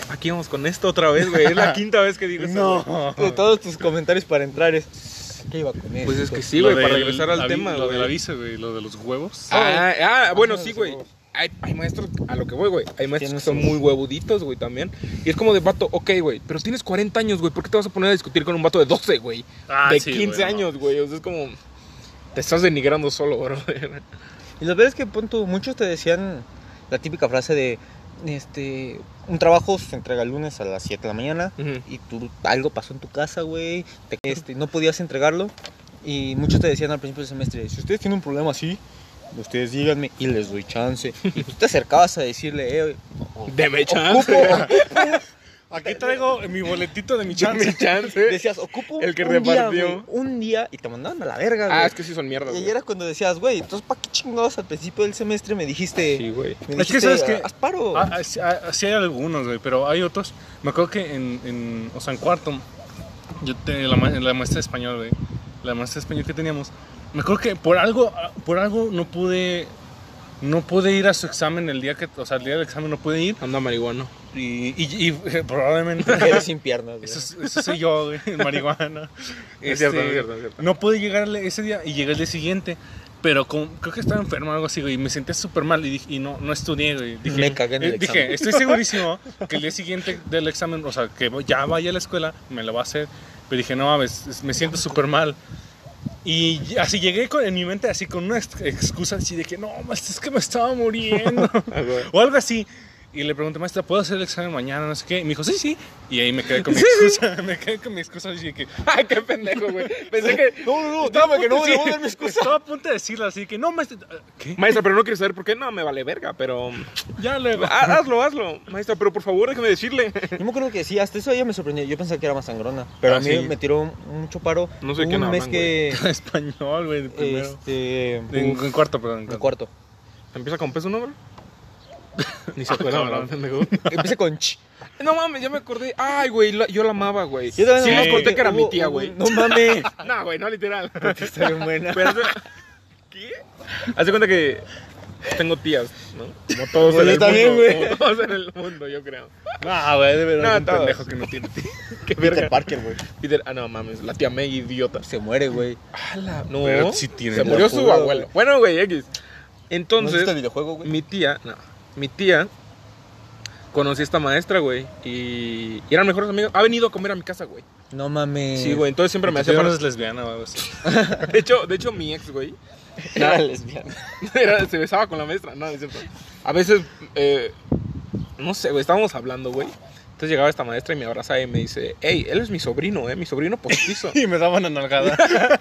Aquí vamos con esto otra vez, güey. Es la quinta vez que digo eso. güey. De todos tus comentarios para entrar es. ¿Qué iba con eso? Pues es que sí, güey, para regresar al tema, Lo güey. del aviso, güey, lo de los huevos. Ah, ah, bueno, sí, güey. Hay, hay maestros, a lo que voy, güey. Hay maestros que son muy huevuditos, güey, también. Y es como de vato, ok, güey, pero tienes 40 años, güey. ¿Por qué te vas a poner a discutir con un vato de 12, güey? Ah, de sí, 15 güey, no. años, güey. O sea, es como. Te estás denigrando solo, bro. Y lo peor es que, punto, muchos te decían la típica frase de. Este. Un trabajo se entrega el lunes a las 7 de la mañana. Y tú algo pasó en tu casa, güey, te- este, no podías entregarlo y muchos te decían al principio del semestre, si ustedes tienen un problema así, ustedes díganme y les doy chance. Y tú te acercabas a decirle, eh, Deme ocupo, chance. Aquí traigo mi boletito de mi chance. chance. decías, ocupo El que un día, repartió. güey, un día y te mandaban a la verga, güey. Ah, es que sí son mierdas, y ahí güey. era cuando decías, güey, entonces ¿para qué chingados al principio del semestre me dijiste, Sí, güey. me Es que, dijiste, ¿sabes qué? haz paro? Ah, ah, sí, ah, hay algunos, güey, pero hay otros. Me acuerdo que en, en o sea, en cuarto, yo te, la, ma- la maestra de español, güey, la maestra de español que teníamos, me acuerdo que por algo, ah, por algo no pude, no pude ir a su examen el día que, o sea, el día del examen no pude ir Anda marihuano. y, y- y, eh, probablemente Eres sin piernas, güey. eso, es- eso soy yo, güey, marihuana. Es cierto, Este, es cierto, es cierto. No pude llegarle ese día y llegué el día siguiente. Pero con- creo que estaba enfermo o algo así, güey. Y me sentía súper mal y, dije- y no, no estudié, güey. Dije, Me cagué en el eh, examen. Dije, estoy segurísimo que el día siguiente del examen, o sea, que ya vaya a la escuela, me lo va a hacer. Pero dije, no mames, me siento súper mal. Y así llegué con, en mi mente así con una ex- excusa así de que no, es que me estaba muriendo. O algo así. Y le pregunté, maestra, ¿puedo hacer el examen mañana? No sé qué. Y me dijo, sí, sí. Y ahí me quedé con mi excusa. me quedé con mi excusa así de que, Ay, qué pendejo, güey. Pensé que. No, no, no, espérame, que no Sí, me voy a dar mi excusa. Estaba a punto de decirlo así que no, maestra. ¿Qué? Maestra, pero no quieres saber por qué. No, me vale verga, pero. Ya le Ah, hazlo, hazlo. Maestra, pero por favor, déjeme decirle. Yo me acuerdo que sí, hasta eso ella me sorprendió. Yo pensaba que era más sangrona. Pero Ah, a mí sí. me tiró mucho paro. No sé un qué nada mes más, que. español, güey, de primero. Este. En, en cuarto, perdón. en cuarto. ¿Empieza con peso, no, bro? Ni se Ah, acuerda, cabrón. ¿verdad, pendejo? Empecé con ch. No mames, ya me acordé. Ay, güey, la- yo la amaba, güey. Yo también Sí, Sí. conté que era mi Hubo- tía, hubo- güey. No mames. No, güey, no literal. Está bien buena. Pero, ¿qué? Hace cuenta que tengo tías, ¿no? Como todos Pues en yo el también, mundo. güey. Como todos en el mundo, yo creo. Ah, güey, de verdad. No, un todos. pendejo que no tiene tío. Qué Peter verga. Parker, güey. Peter, ah, no mames, la tía May, idiota. Se muere, güey. ¡Hala! No, Pero sí tiene. se murió su abuelo. güey. Bueno, güey, X. ¿No has Entonces, visto el videojuego, güey? mi tía, no, mi tía conocí a esta maestra, güey, y, y eran mejores amigos. Ha venido a comer a mi casa, güey. No mames. Sí, güey, entonces siempre me hacía es lesbiana así. De hecho, de hecho mi ex, güey, Era lesbiana. era- se besaba con la maestra, no, es cierto. A veces, eh, no sé, güey, estábamos hablando, güey. Entonces llegaba esta maestra y me abrazaba y me dice, hey, él es mi sobrino, eh, mi sobrino postizo. Y me daban una nalgada.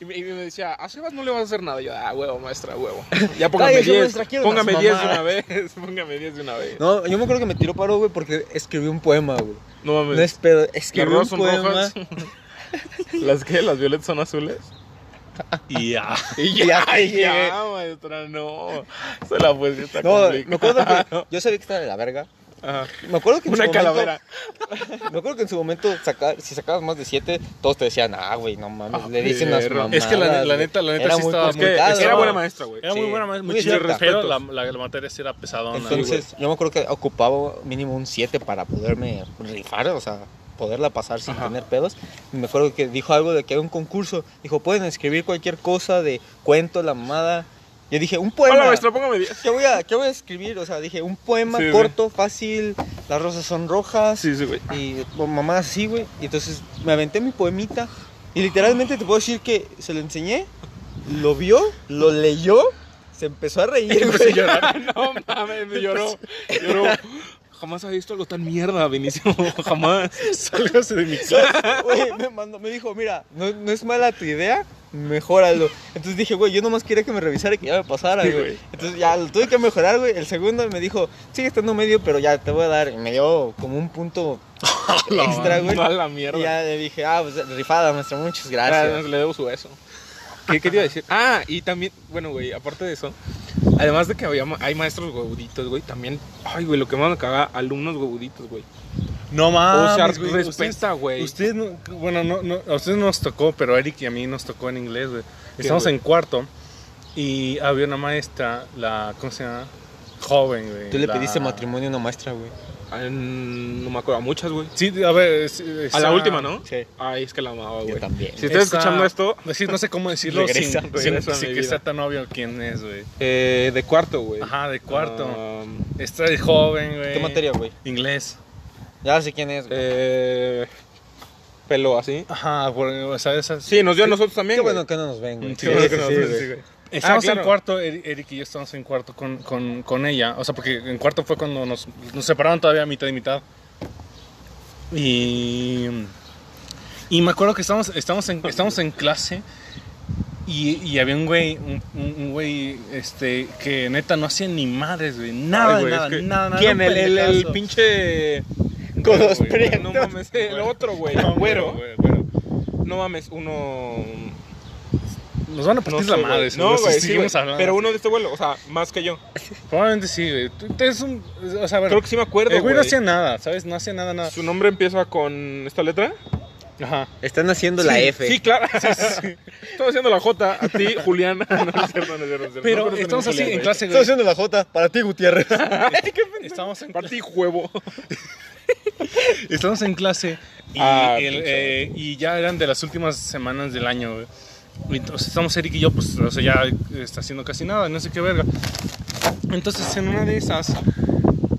Y me, y me decía, a Sebas no le vas a hacer nada. Y yo, ah, huevo, maestra, huevo. Ya póngame Cállese, 10. maestra, quiero Póngame unas 10 de una vez. Póngame 10 de una vez. No, yo me acuerdo que me tiró paro, güey, porque escribí un poema, güey. No No mames. es pedo, Las escribí un poema. rojas. ¿Las qué? ¿Las violetas son azules? ya. Ya ya, maestra, no. Se la poesía está No, complicada. me acuerdo que yo sabía que estaba de la verga. Ajá. Me acuerdo que en Una su momento, calavera. Me acuerdo que en su momento, sacar, si sacabas más de 7, todos te decían, ah, güey, no mames, Ah, le dicen las mamadas. Es que la- la güey". neta- la neta Era sí muy estaba Es que complicado. era buena maestra, güey. Era Sí, muy buena, muy, muy chida, pero la, Respetos. la, la materia sí era pesadona. Entonces, yo me acuerdo que ocupaba mínimo un 7 para poderme rifar, o sea, poderla pasar sin Ajá. tener pedos. Me acuerdo que dijo algo de que había un concurso. Dijo, pueden escribir cualquier cosa de cuento, la mamada. Yo dije, un poema. Hola, maestra, póngame 10. ¿Qué voy, a, ¿Qué voy a escribir? O sea, dije, un poema Sí, corto, fácil, las rosas son rojas. Sí, sí, güey. Y bueno, mamá así, güey. Y entonces me aventé mi poemita. Y literalmente te puedo decir que se lo enseñé, lo vio, lo leyó, se empezó a reír, Empecé a güey. llorar. No mames, me lloró. Lloró. Jamás había visto algo tan mierda, Vinicio. Jamás. Sálgase de mi casa. Güey, me mandó, me dijo, mira, no, no es mala tu idea, mejóralo. Entonces dije, güey, yo nomás quería que me revisara y que ya me pasara, Sí, güey. Entonces ya lo tuve que mejorar, güey. El segundo me dijo, sigue estando medio, pero ya te voy a dar. Y me dio como un punto extra, güey. A la mierda. Y ya le dije, ah, pues rifada, maestra, muchas Gracias. gracias. le debo su beso. ¿Qué quería decir? Ah, y también, bueno, güey, aparte de eso, además de que había, ma- hay maestros huevuditos, güey, también, ay, güey, lo que más me caga, alumnos huevuditos, güey. No O sea, mames, güey. respeta, güey. Ustedes, no, bueno, no, no, a ustedes no nos tocó, pero a Eric y a mí nos tocó en inglés, güey. Estamos güey? en cuarto y había una maestra, la, ¿cómo se llama? Joven, güey. Tú le la- pediste matrimonio a una maestra, güey. Ah, no me acuerdo, a muchas, güey. Sí, a ver. es- A la última, ¿no? Sí. Ay, es que la amaba, Yo güey. también. Si estás está- escuchando esto, no sé cómo decirlo Regresa, sin, regresa sin- a sin mi que vida. sea tan obvio quién es, güey. eh, de cuarto, güey. Ajá, de cuarto. Um, Está de joven, güey. ¿Qué materia, güey? Inglés. Ya sé quién es, güey. eh, pelo así. Ajá, por- o sea, esas... Sí, nos dio a nosotros también, Qué güey. bueno que no nos ven, güey. Sí, Qué bueno sí, que nos sí, güey. Estamos Ah, claro. en cuarto, Eri- Eric y yo estamos en cuarto con, con, con ella. O sea, porque en cuarto fue cuando nos, nos separaron todavía mitad y mitad. Y, y me acuerdo que estamos, estamos, en, estamos en clase y, y había un güey, un, un- un güey este, que neta no hacía ni madres, güey. Nada, Ay, güey, nada, es que- nada, nada. ¿Quién? era un El, el, el pendejazo. pinche. Con los güey, prietos. No mames, el otro, güey. No, Güero. No mames, uno. Nos van a No partir sé, la güey. madre. No, seguro, si güey, sí, seguimos güey. hablando Pero uno de este vuelo, o sea, más que yo. Probablemente sí, güey. Tú- tú eres un. O sea, a ver, Creo que sí me acuerdo, el güey no hacía nada, ¿sabes? No hacía nada, nada. Su nombre empieza con esta letra. Ajá. Están haciendo la F. Sí, claro. Estamos haciendo la J a ti, Julián. No, no es cierto, no es cierto, no es cierto. Pero No estamos así Julián, en clase, güey. haciendo la J para ti, Gutiérrez. Estamos en, Para ti, huevo. estamos en clase y, Ah, el, eh, y ya eran de las últimas semanas del año, güey. Entonces estamos Eric y yo, pues, o sea, ya está haciendo casi nada, no sé qué verga. Entonces, en una de esas,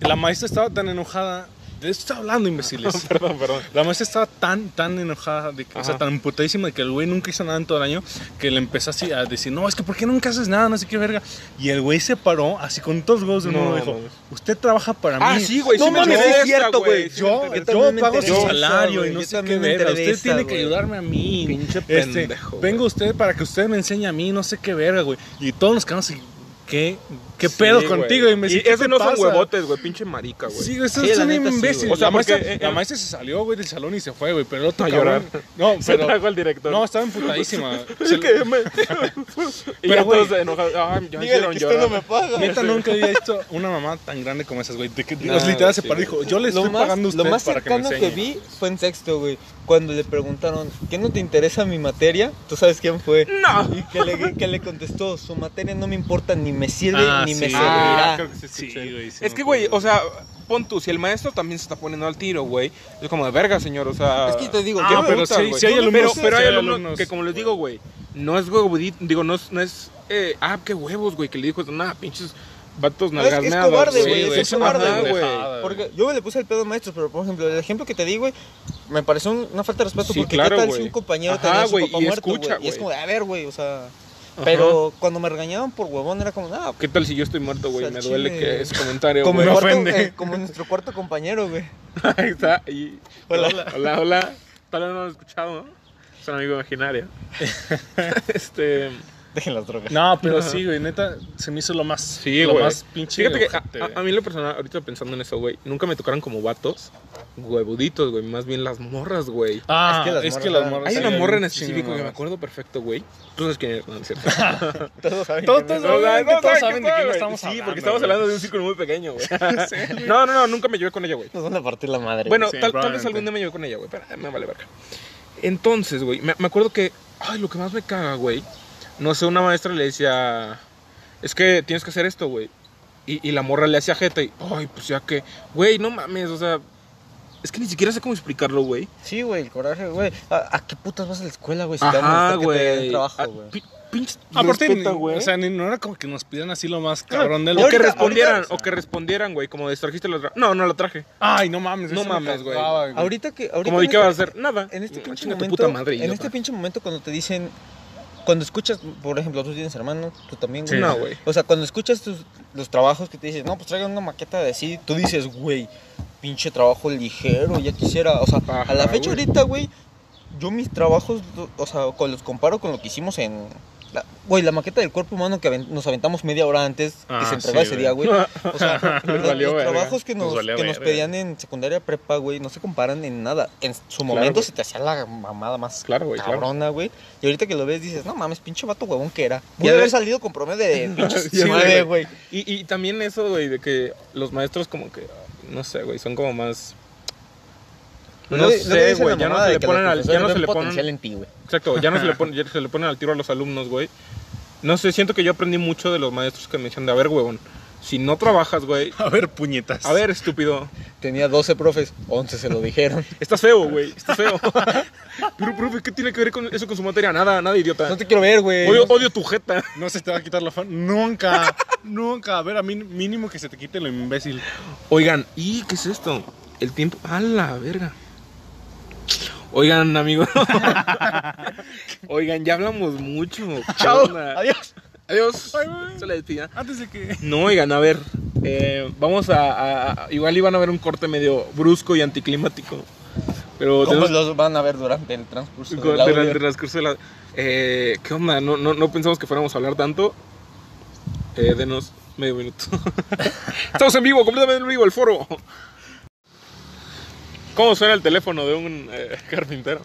la maestra estaba tan enojada. De esto estaba hablando, imbéciles. perdón, perdón. La maestra estaba tan, tan enojada, de que, o sea, tan emputadísima de que el güey nunca hizo nada en todo el año, que le empezó así a decir, no, es que ¿por qué nunca haces nada? No sé qué verga. Y el güey se paró, así con todos los huevos de No, uno, dijo, mames. usted trabaja para Ah, mí. sí, güey, No sí me mames, es cierto, güey. sí Yo, yo, pago su salario y no sé qué verga. Usted tiene que ayudarme a mí. Pinche Este, pendejo, güey. venga usted para que usted me enseñe a mí, no sé qué verga, güey. Y todos nos quedamos así, ¿qué, qué Sí, pedo güey. contigo? Y ¿Qué ese te no son pasa? huevotes, güey. Pinche marica, güey. Sí, güey, Sí, es un imbécil. O sea, la, maestra, eh, la maestra se salió, güey, del salón y se fue, güey. Pero el otro A cabrón- llorar. No, Se pero. trajo al director. No, estaba emputadísima. Es Se- que me... y Pero, ya güey, todos enojados. Ay, ya hicieron que usted no llorar. me paga. Neta, nunca había visto una mamá tan grande como esas, güey. De que, Dios, literal, se paró y dijo: Yo le Lo estoy más, pagando a usted lo más para que me cercano enseñe. que, vi fue en sexto, güey. Cuando le preguntaron, ¿qué no te interesa mi materia? ¿Tú sabes quién fue? No. Y que le, que le contestó, su materia no me importa, ni me sirve, Ah, ni sí. me Ah, servirá. creo que sí, Sí, güey, sí Es que, güey, o sea, pon tú, si el maestro también se está poniendo al tiro, güey, es como de verga, señor, o sea... Es que te digo, Ah, pero gusta, sí, güey. sí hay alumnos- pero, pero hay sí hay alumnos, alumnos, que, como les güey. digo, güey, no es huevudito, digo, no es, no es eh, ah, qué huevos, güey, que le dijo, nada, pinches vatos No, es- cobarde, Sí, güey, güey, es cobarde, güey. Porque yo le puse el pedo a maestros, pero por ejemplo, el ejemplo que te di, güey, me pareció un- una falta de respeto Sí, porque claro, qué tal güey. si un compañero Ajá, tenía su güey, papá y muerto, escucha, güey. Y es güey. como de, a ver, güey, o sea... Pero cuando me regañaban por huevón era como, nada, ¿Qué tal si yo estoy muerto, güey? O sea, Me duele chile. que ese comentario, como, cuarto- ofende. eh, como nuestro cuarto compañero, güey. Ahí está. Y... Hola. Hola, hola. Tal vez no lo he escuchado, ¿no? Es un amigo imaginario. este... Dejen las drogas. No, pero sí, güey, neta, se me hizo lo más. Sí, lo güey. más pinche. Fíjate que ojete, a, a- a mí lo personal, ahorita pensando en eso, güey, nunca me tocaron como vatos huevuditos, güey, más bien las morras, güey. Ah, Es que las es que morras las eran- morras. Hay sí, una morra en específico que me acuerdo perfecto, güey. Tú sabes quién es, ¿no? ¿Es cierto? Todos saben. Todos- que todos- todos ¿saben de quién estamos Sí, hablando, porque estamos hablando de un círculo muy pequeño, güey. No, no, no, nunca me llevé con ella, güey. Nos van a partir la madre. Bueno, Sí, tal, tal vez algún día me llevé con ella, güey, pero me vale verga. Entonces, güey, me, me acuerdo que, ay, lo que más me caga, güey, no sé, una maestra le decía, es que tienes que hacer esto, güey. Y, y la morra le hacía jeta y, ay, pues ya que, güey, no mames, o sea, es que ni siquiera sé cómo explicarlo, güey. Sí, güey, el coraje, güey. ¿A, a qué putas vas a la escuela, güey? Si Ajá, molestar que te den güey. trabajo, Ah, güey. pi- Pinche Aparte, respeta, ni- güey. o sea, ni- no era como que nos pidieran así lo más cabrón del o que respondieran, ahorita- o que respondieran, güey, como de trajiste la tra- No, no la traje. Ay, no mames. No mames, güey. Ahorita que. Ahorita Como de en qué este- vas a hacer, nada. En este pinche chinga tu momento. puta madre, en este pinche momento, cuando te dicen. cuando escuchas, por ejemplo, tú tienes hermanos, tú también, güey. Sí. No, güey. O sea, cuando escuchas tus, los trabajos que te dicen, no, pues traigan una maqueta de así, tú dices, güey, pinche trabajo ligero, ya quisiera. O sea, a la fecha güey. ahorita, güey, yo mis trabajos, o sea, con- los comparo con lo que hicimos en. la- Güey, la maqueta del cuerpo humano que nos aventamos media hora antes que Ah, se entregaba sí, ese día, güey. O sea, los, valió los verga. trabajos que Nos que nos pedían en secundaria prepa, güey, no se comparan en nada. En su Claro, momento se te hacía la mamada más Claro, güey, claro. cabrona, güey. Y ahorita que lo ves dices, no mames, pinche vato huevón que era. Pude haber salido con promedio de pinches ves, güey. Y, y también eso, güey, de que los maestros como que, no sé, güey, son como más... No, sé, güey, ya no se le ponen al... Ya no se le ponen... en ti. Exacto, ya no se le, ponen, ya se le ponen al tiro a los alumnos, güey. No sé, siento que yo aprendí mucho de los maestros que me decían de, a ver, huevón, si no trabajas, güey, A ver, puñetas. a ver, estúpido, Tenía 12 profes, 11 se lo dijeron. estás feo, güey, estás feo. Pero, profe, ¿qué tiene que ver con eso con su materia? Nada, nada, idiota. No te quiero ver, güey. Odio, odio tu jeta. No se te va a quitar la fan. Nunca. nunca. A ver, a mí mínimo que se te quite lo imbécil. Oigan, ¿y qué es esto? El tiempo... ¡A la verga! Oigan, amigos. Oigan, ya hablamos mucho. ¿Qué Chao. Adiós. Adiós. Ay. Se la despida. Antes de que. No, oigan, a ver. eh, vamos a, a- a- Igual iban a ver un corte medio brusco y anticlimático. Pero ¿Cómo tenemos- los van a ver durante el transcurso del audio? durante el transcurso de la. Eh, ¿Qué onda? No, no, no pensamos que fuéramos a hablar tanto. Eh, denos medio minuto. Estamos en vivo, completamente en vivo, el foro. ¿Cómo suena el teléfono de un eh, carpintero?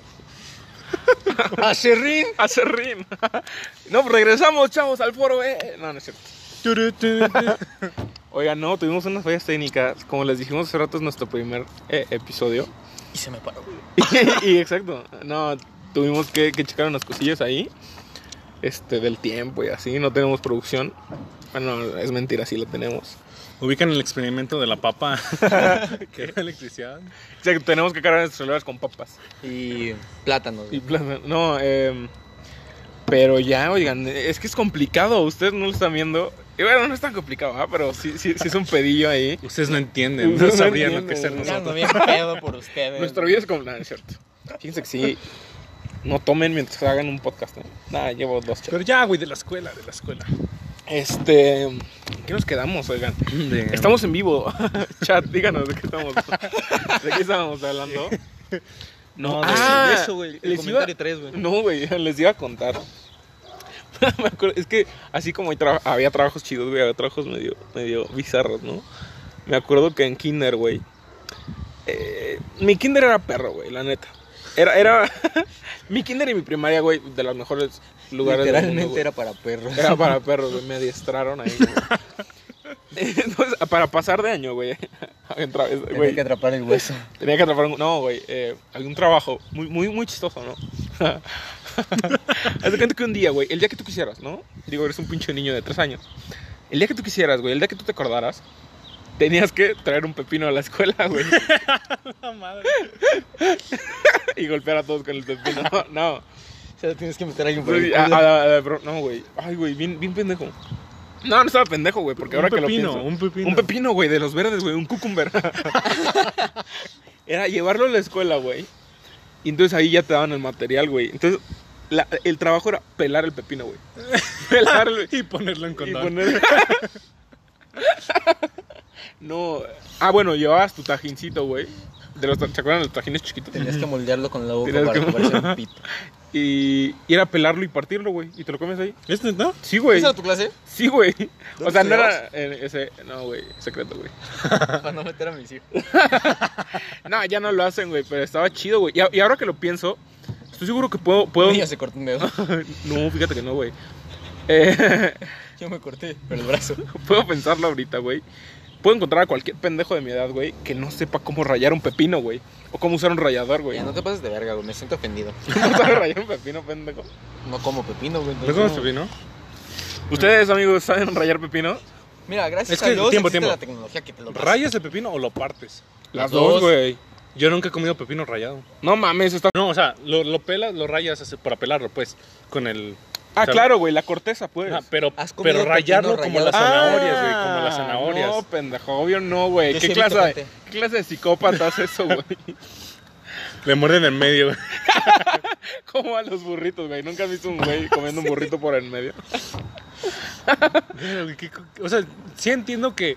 ¡Acerrín! Acerrín. no, regresamos, chavos, al foro, eh. No, no es cierto. Oigan, no, tuvimos unas fallas técnicas. Como les dijimos hace rato, es nuestro primer eh, episodio. Y se me paró. y exacto, no, tuvimos que, que checar unas cosillas ahí. Este, del tiempo y así, no tenemos producción. Bueno, es mentira, sí la tenemos. Ubican el experimento de la papa. que era electricidad. O sea, que tenemos que cargar nuestros celulares con papas. Y plátanos. Y güey. plátano. No, eh, pero ya, oigan, es que es complicado. Ustedes no lo están viendo. Y bueno, no es tan complicado, ¿ah? pero sí, sí, sí es un pedillo ahí. Ustedes no entienden. No no sabrían lo que es ser nosotros. bien pedo por ustedes. Nuestra vida es como. Nada, es cierto. Fíjense que sí. No tomen mientras hagan un podcast, ¿no? Nada, llevo dos chats. Pero ya, güey, de la escuela, de la escuela. Este. ¿Qué nos quedamos, oigan? De- Estamos en vivo. Chat, díganos de qué estamos. ¿De qué estábamos hablando? No, de, Ah, eso, güey. El les comentario iba- 3, güey. No, güey, les iba a contar. Me acuerdo- es que así como había trabajos chidos, güey, había trabajos medio, medio bizarros, ¿no? Me acuerdo que en Kinder, güey. eh, mi Kinder era perro, güey, la neta. Era, era. mi Kinder y mi primaria, güey, de los mejores lugares del mundo, Literalmente güey. era para perros. Era para perros, güey. Me adiestraron ahí, güey. Entonces, para pasar de año, güey. Tenía que atrapar el hueso. Tenía que atrapar un... No, güey. Eh, había un trabajo muy, muy, muy chistoso, ¿no? Haz de cuenta que un día, güey, el día que tú quisieras, ¿no? Digo, eres un pinche niño de tres años. El día que tú quisieras, güey, el día que tú te acordaras, tenías que traer un pepino a la escuela, güey. y golpear a todos con el pepino. No, O sea, tienes que meter a alguien por el a- a- a- bro, no, güey. Ay, güey, bien, bien pendejo. No, no estaba pendejo, güey, porque ahora un que lo pepino, pienso. un pepino. Un pepino, güey, de los verdes, güey, un cucumber. Era llevarlo a la escuela, güey. Y entonces ahí ya te daban el material, güey. Entonces, la- el trabajo era pelar el pepino, güey. Pelarlo. Y ponerlo en y condón. No. Ah, bueno, llevabas tu tajincito, güey. De los, ¿Se acuerdan de los tajines chiquitos? Tenías que moldearlo con la boca Tenías para que- que pareciera un pito. Y, y era pelarlo y partirlo, güey. Y te lo comes ahí. ¿Es neta? Sí, güey. ¿Esa era tu clase? Sí, güey. O ¿Dónde sea, no era eh, ese. No, güey, secreto, güey. Para no meter a mis hijos. No, ya no lo hacen, güey, pero estaba chido, güey. Y, ahora que lo pienso, estoy seguro que puedo. puedo... Niño se cortó un dedo. no, fíjate que no, güey. Eh, Yo me corté, pero el brazo. puedo pensarlo ahorita, güey. Puedo encontrar a cualquier pendejo de mi edad, güey, que no sepa cómo rayar un pepino, güey. O cómo usar un rallador, güey. Ya no te pases de verga, güey. Me siento ofendido. ¿No sabe rayar un pepino, pendejo? No como pepino, güey. ¿No comes no. pepino? ¿Ustedes, amigos, saben rayar pepino? Mira, gracias Es que, a Dios tiempo, existe tiempo. la tecnología que te lo da. ¿Rayas el pepino o lo partes? Las dos. dos, güey. Yo nunca he comido pepino rayado. No mames, está. No, o sea, lo, lo pelas, lo rayas así, para pelarlo, pues, con el... Ah, ¿sabes? claro, güey, la corteza, pues. Ajá, pero, ¿Has comido pero rayarlo como las zanahorias, güey, Ah, como las zanahorias. No, pendejo, obvio no, güey. ¿Qué, sí clase de. ¿Qué clase de psicópata hace eso, güey? Le muerden en medio, güey. ¿Cómo a los burritos, güey? ¿Nunca has visto un güey comiendo un burrito por en medio? ¿qué O sea, sí entiendo que.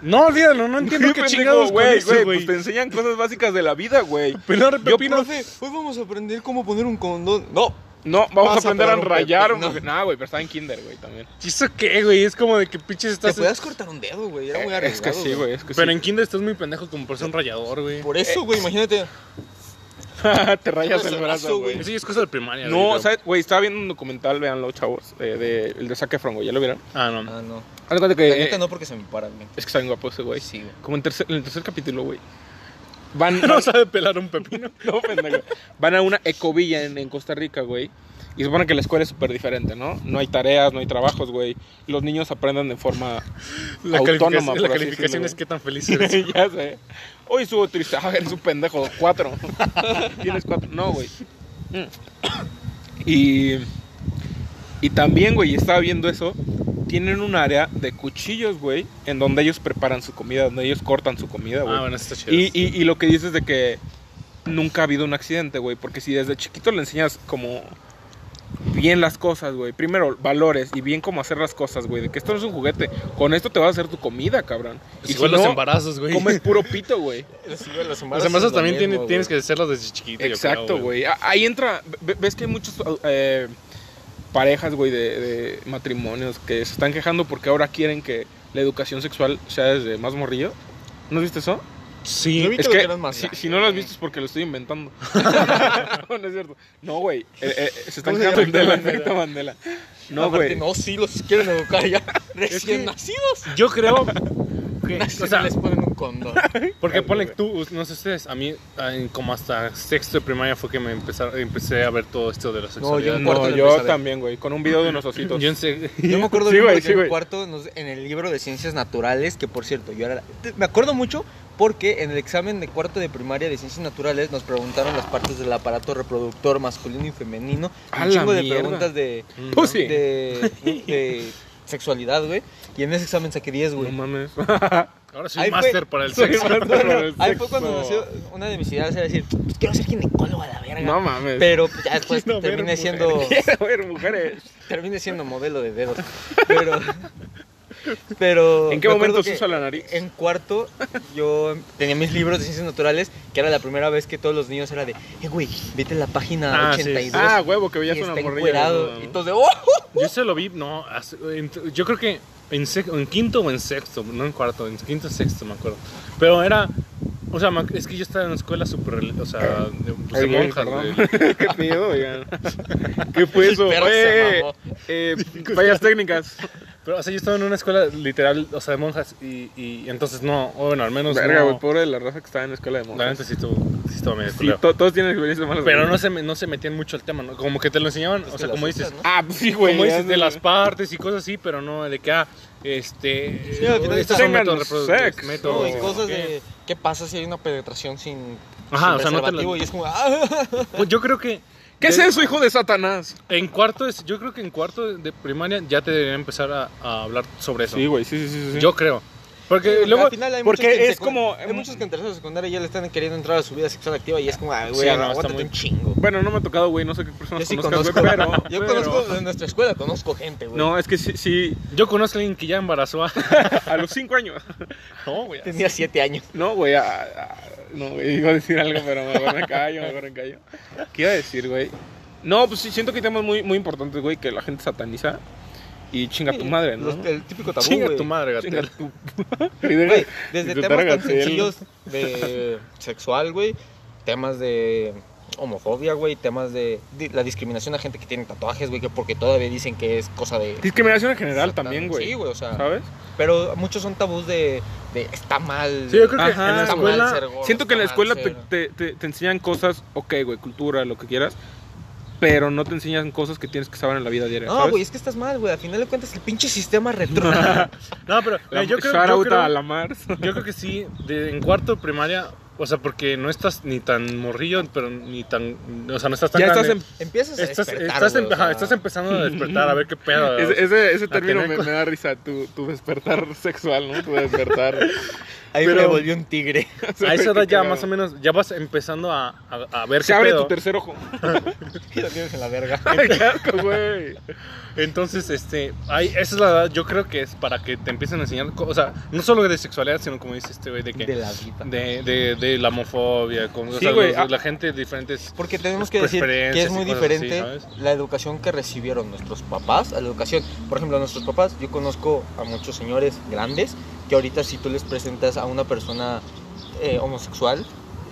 No, olvídalo, no entiendo qué pendejo, chingados güey, güey. Pues te enseñan cosas básicas de la vida, güey. Pelar Yo. Profe, hoy vamos a aprender cómo poner un condón. No, No, vamos a a aprender a un rayar. No, nah, güey, pero estaba en kinder, güey, también. ¿Y eso qué, güey? Es como de que pinches te estás. podías cortar un dedo, güey. Era muy Eh, arriesgado. es que sí, güey, es que Pero sí. en kinder estás muy pendejo como por ser un rayador, güey. Por eso, güey, imagínate. te rayas el brazo, güey. Eso ya es cosa de primaria, No, güey. ¿sabes? Güey, estaba viendo un documental, véanlo, chavos, eh, de, el de Zac Efron, güey, ¿ya lo vieron? Ah, no. Ah, no. Haz de cuenta que... La eh, neta no porque se me para, güey. Es que está bien guapo ese güey. Sí, güey. Como en, tercer- en el tercer capítulo, güey. Van, No sabe pelar un pepino. no, pendejo. Van a una ecovilla en, en Costa Rica, güey. Y supone que la escuela es súper diferente, ¿no? No hay tareas, no hay trabajos, güey. Los niños aprenden de forma La autónoma, calificación, la calificación es qué tan feliz eres. ya sé. Hoy estuvo triste. Ah, eres un pendejo. Cuatro. Tienes cuatro. No, güey. Mm. Y. Y también, güey, estaba viendo eso. Tienen un área de cuchillos, güey, en donde ellos preparan su comida, donde ellos cortan su comida, güey. Ah, bueno, eso está chido. y, y, y lo que dices de que nunca ha habido un accidente, güey. Porque si desde chiquito le enseñas como bien las cosas, güey. Primero, valores y bien cómo hacer las cosas, güey. De que esto no es un juguete. Con esto te vas a hacer tu comida, cabrón. Pues y igual si los no, embarazos, güey. comes puro pito, güey. Los Los embarazos también tiene- tienes que hacerlos desde chiquito. Exacto, güey. Ah, Ahí entra. ve- ¿Ves que hay muchos eh, parejas, güey, de, de matrimonios que se están quejando porque ahora quieren que la educación sexual sea desde más morrillo? ¿No viste eso? Sí. Yo vi- Es que que eran más si, no lo has visto es porque lo estoy inventando. no, no es cierto. No, güey. eh, eh, se están ¿Cómo se quejando del efecto Mandela. No, güey. No, sí, los quieren educar ya. Recién que- nacidos. Yo creo que, o sea, les condón. porque ponle tú, no sé ustedes, a mí como hasta sexto de primaria fue que me empezar, empecé a ver todo esto de la yo sexualidad. en cuarto No, yo también, güey. Con un video de unos ositos. Yo en se- Yo me acuerdo Sí, bien güey, porque sí, en el cuarto, en el libro de ciencias naturales, que por cierto, yo era... Me acuerdo mucho porque en el examen de cuarto de primaria de ciencias naturales nos preguntaron las partes del aparato reproductor masculino y femenino. A un la chingo de preguntas de, Pussy. de, de sexualidad, güey. Y en ese examen saqué 10, No güey. mames. Ahora soy máster para el sexo. para el Ahí fue cuando nació una de mis ideas, era decir, pues quiero ser ginecólogo a la verga. No mames. Pero pues, ya después Quiero ver terminé mujeres. siendo... Quiero ver mujeres. Terminé siendo modelo de dedos. Pero. Pero. ¿En qué me momento se usa la nariz? En cuarto, yo tenía mis libros de ciencias naturales, que era la primera vez que todos los niños era de, eh, güey, vete a la página Ah, sí. 82. Ah, huevo, que veías una morrilla. ¿no? Y todos de, ¡oh! Yo se lo vi, no, yo creo que en, en quinto o en sexto, no en cuarto, en quinto o sexto me acuerdo. Pero era, o sea, es que yo estaba en una escuela súper, o sea, de, pues, de monjas, güey. ¿Qué pedo, oigan? ¿Qué fue eso? mamó. eh, fallas técnicas. Pero, o sea, yo estaba en una escuela literal, o sea, de monjas y, y entonces no, o bueno, al menos Verga, no. güey, pobre de la raza que estaba en la escuela de La monjas. neta sí estuvo, sí estuvo medio Sí, culero. to- todos tienen experiencias malas. Pero güey. no se, me- no se metían mucho al tema, ¿no? Como que te lo enseñaban, Es o sea, como dices, ¿no? Ah, pues sí, güey. como dices, de las partes y cosas así, pero no de que, ah, este... Sí, al final estos son Tengan métodos reproductivos, sex, métodos- No, y cosas ¿qué? de, ¿qué pasa si hay una penetración sin, Ajá, sin o sea, no te preservativo? lo- Y es como, ¡ah! Pues yo creo que... ¿Qué es eso, hijo de Satanás? En cuarto, es, yo creo que en cuarto de primaria ya te deberían empezar a, a hablar sobre eso. Sí, güey, sí, sí, sí. sí. Yo creo. Porque Sí, luego... al final hay porque muchos que en es como- Hay muchos que en tercero de secundaria ya le están queriendo entrar a su vida sexual activa y es como, ah, Sí, güey, no, está aguántate muy- un chingo. Bueno, no me ha tocado, güey, no sé qué personas Yo sí conozcas, conozco, güey, pero... yo pero- conozco de nuestra escuela, conozco gente, güey. No, es que sí, sí, Yo conozco a alguien que ya embarazó a... a los cinco años. No, güey. Tenía siete años. No, güey, a- a- no, iba a decir algo, pero mejor me callo, mejor me callo. ¿Qué iba a decir, güey? No, pues sí, siento que hay temas muy, muy importantes, güey, que la gente sataniza y chinga tu madre, ¿no? Los- el típico tabú, Chinga tu madre, Gatel. tu... Desde temas tan sencillos de sexual, güey, temas de homofobia, güey, temas de, de la discriminación a gente que tiene tatuajes, güey, que porque todavía dicen que es cosa de... Discriminación en general Satan- también, güey. Sí, güey, o sea, ¿Sabes? pero muchos son tabús de, de está mal. Sí, yo creo que Ajá, en la está güey. mal escuela... ser gordo, Siento que en la escuela te, ser- te, te, te enseñan cosas, ok, güey, cultura, lo que quieras, pero no te enseñan cosas que tienes que saber en la vida diaria, No, güey, es que estás mal, güey. Al final de cuentas, el pinche sistema retrógrado. No, pero La- mira, yo, creo, yo, out creo, a la Mars. yo creo que sí, de- en cuarto de primaria, o sea, porque no estás ni tan morrillo, pero ni tan... O sea, no estás tan Ya estás en... Empiezas a Estás, despertar, estás, em- o ajá, sea, estás empezando a despertar, a ver qué pedo. Ese, ese, término me, me da risa, tu, tu despertar sexual, ¿no? Tu despertar. Ahí Pero- me volvió un tigre. A esa edad ya más o menos, ya vas empezando a, a, a ver Se qué abre pedo. tu tercer ojo. Y lo tienes en la verga. Ay, qué asco, güey. Entonces, este, hay, esa es la edad, yo creo que es para que te empiecen a enseñar, o sea, no solo de sexualidad, sino como dice este güey, de que... De la vida. De, de, de la homofobia, con, o Sí, sea, güey, los- ah. la gente de diferentes... Porque tenemos que decir que es muy diferente así, la educación que recibieron nuestros papás a la educación. Por ejemplo, a nuestros papás, yo conozco a muchos señores grandes que ahorita si tú les presentas a una persona eh, homosexual,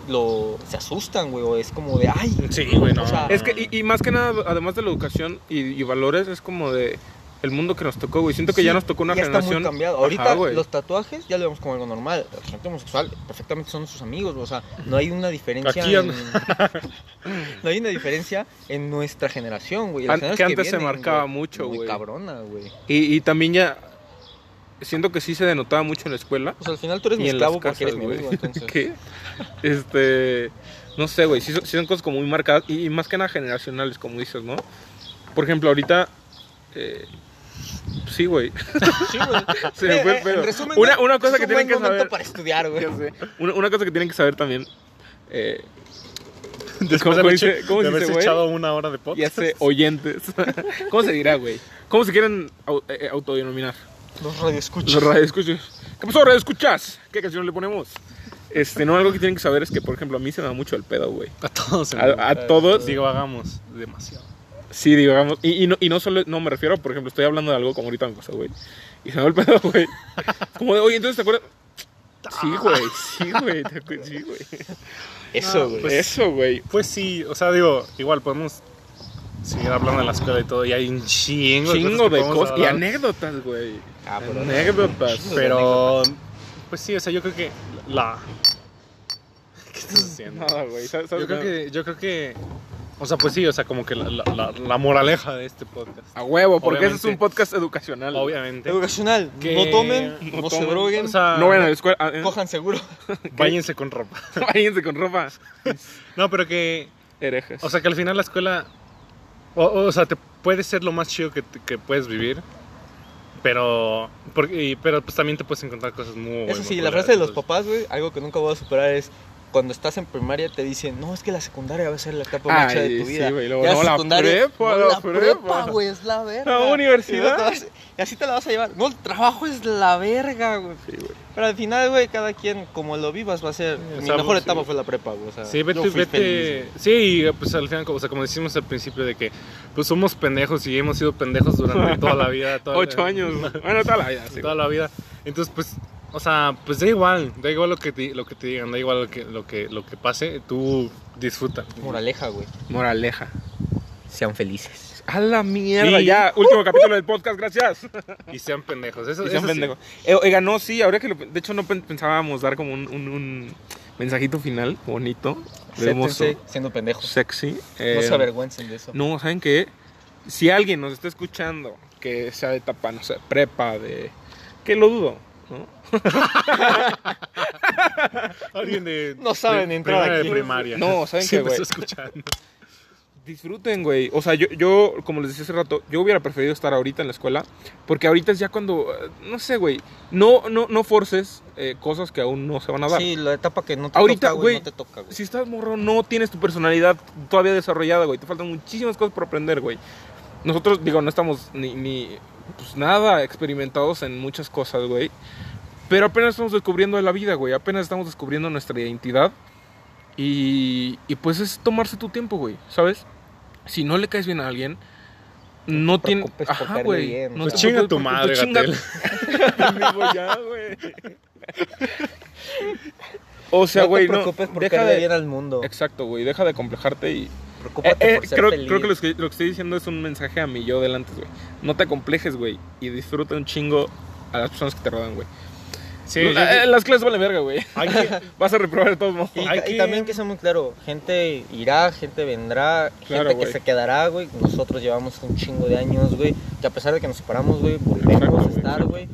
lo, se asustan, güey, o es como de, ay, Sí, güey, no. O sea, Es que, y, y más que nada, además de la educación y, y valores, es como de el mundo que nos tocó, güey. Siento que Sí, ya nos tocó una ya está generación. muy cambiado. Ajá, Ahorita güey. los tatuajes ya lo vemos como algo normal. La gente homosexual perfectamente son sus amigos, o sea, no hay una diferencia. Aquí en... no hay una diferencia en nuestra generación, güey. An- que antes se vienen, marcaba güey, mucho, muy güey. cabrona, güey. Y, y también ya. Siento que sí se denotaba mucho en la escuela. Pues al final tú eres mi y en esclavo las porque eres casas, mi amigo, entonces. ¿Qué? Este. No sé, güey. Sí, son- sí son cosas como muy marcadas. Y, y más que nada generacionales, como dices, ¿no? Por ejemplo, ahorita. eh, sí, güey. Sí, güey. Se me fue el Eh, pedo. En resumen, Una- una cosa es que tienen que saber. para estudiar, güey. Ya sé. Una, una cosa que tienen que saber también. Eh, Después ¿Cómo de, dice- cómo de dice, haberse güey? echado una hora de y podcast. hace oyentes. ¿Cómo se dirá, güey? ¿Cómo se quieren eh, autodenominar? Los radioescuchas. Los radioescuchas. ¿Qué pasó, radioescuchas? ¿Qué canción le ponemos? Este, no, algo que tienen que saber es que, por ejemplo, a mí se me da mucho el pedo, güey. A todos. se A, me- a todos, Digo, hagamos demasiado. sí, digamos. Y, y no, y no solo, no me refiero, por ejemplo, estoy hablando de algo como ahorita me pasó, güey. Y se me va el pedo, güey. Como de, oye, entonces, ¿te acuerdas? Sí, güey, sí, güey, te acu- sí, güey. Eso, Ah, güey. pues- Eso, güey. Pues sí, o sea, digo, igual podemos seguir hablando de la escuela y todo, y hay un chingo, Chingo de cosas. Y anécdotas, güey. Ah, pero- Anécdotas. Chingo de Pero, pues sí, o sea, yo creo que la... ¿Qué estás haciendo? Nada, güey. ¿sabes- sabes Yo creo nada? que, yo creo que, o sea, pues sí, o sea, como que la, la, la- la moraleja de este podcast, A huevo, porque ese es Obviamente. un podcast educacional. obviamente, Educacional. Que- No tomen, no no, se tomen. droguen, o sea, No vayan a la escuela. ah, ¿eh? cojan seguro. váyanse con ropa. Váyanse con ropa. No, pero que, Herejes. o sea, que al final la escuela, o, o sea, te puede ser lo más chido que, que puedes vivir, pero, porque, pero pues también te puedes encontrar cosas muy Eso sí, la frase de los papás, güey, algo que nunca voy a superar es cuando estás en primaria te dicen, no, es que la secundaria va a ser la etapa más chida de Ay, tu sí, vida. güey, luego, Ya no, la prepa, no, la la prepa. güey, es la verga. La universidad. Y, luego te vas- y así te la vas a llevar. No, el trabajo es la verga, güey. Sí, güey. Pero al final, güey, cada quien, como lo vivas, va a ser... Mi mejor sí. etapa fue la prepa, güey. O sea, Sí, vete, vete. feliz, sí, y, pues al final, o sea, como decimos al principio, de que pues somos pendejos y hemos sido pendejos durante toda la vida. Toda Ocho la- años. Bueno, toda la vida, sí. toda la vida. Entonces, pues, o sea, pues da igual, da igual lo que te, lo que te digan, da igual lo que, lo que, lo que pase, tú disfruta. Moraleja, güey. Moraleja. Sean felices. A la mierda. Ya, último capítulo del podcast, gracias. Y sean pendejos. Eso, Y sean eso sí. pendejos. Eh, oiga, no, sí, ahora que lo, de hecho no pen- pensábamos dar como un, un- un mensajito final bonito, hermoso, Acéptense siendo pendejos. sexy. No eh, se avergüencen de eso. No, ¿saben qué? Si alguien nos está escuchando, que sea de etapa, no sé, prepa, de... Que lo dudo, ¿no? Alguien de. No saben de entrar primera aquí. de primaria. No, ¿saben qué, güey? escuchando. Disfruten, güey. O sea, yo, yo, como les decía hace rato, yo hubiera preferido estar ahorita en la escuela, porque ahorita es ya cuando, eh, no sé, güey, no, no, no forces eh, cosas que aún no se van a dar. Sí, la etapa que no te Ahorita, toca, güey, güey, no te toca, güey. Si estás morro, no tienes tu personalidad todavía desarrollada, güey. Te faltan muchísimas cosas por aprender, güey. Nosotros, digo, no estamos ni, ni pues, nada experimentados en muchas cosas, güey. Pero apenas estamos descubriendo de la vida, güey. Apenas estamos descubriendo nuestra identidad. Y, y pues es tomarse tu tiempo, güey, ¿sabes? Si no le caes bien a alguien, no, te tiene... preocupes por Ajá, güey. bien, No te Pues chinga tu madre, pues chinga- ya, güey. O sea, no güey, te no. preocupes por deja de... bien al mundo. Exacto, güey. Deja de complejarte y... Preocúpate Eh, eh, por ser creo, feliz. creo que lo, que lo que estoy diciendo es un mensaje a mi yo delante, güey. No te acomplejes, güey. Y disfruta un chingo a las personas que te rodean, güey. Sí, No, yo- eh, las clases valen verga, güey. que- Vas a reprobar de todos modos. Y, Hay y que- también que sea muy claro, gente irá, gente vendrá, Claro, gente güey. que se quedará, güey. Nosotros llevamos un chingo de años, güey, que a pesar de que nos separamos, güey, Exacto, volvemos a estar, güey.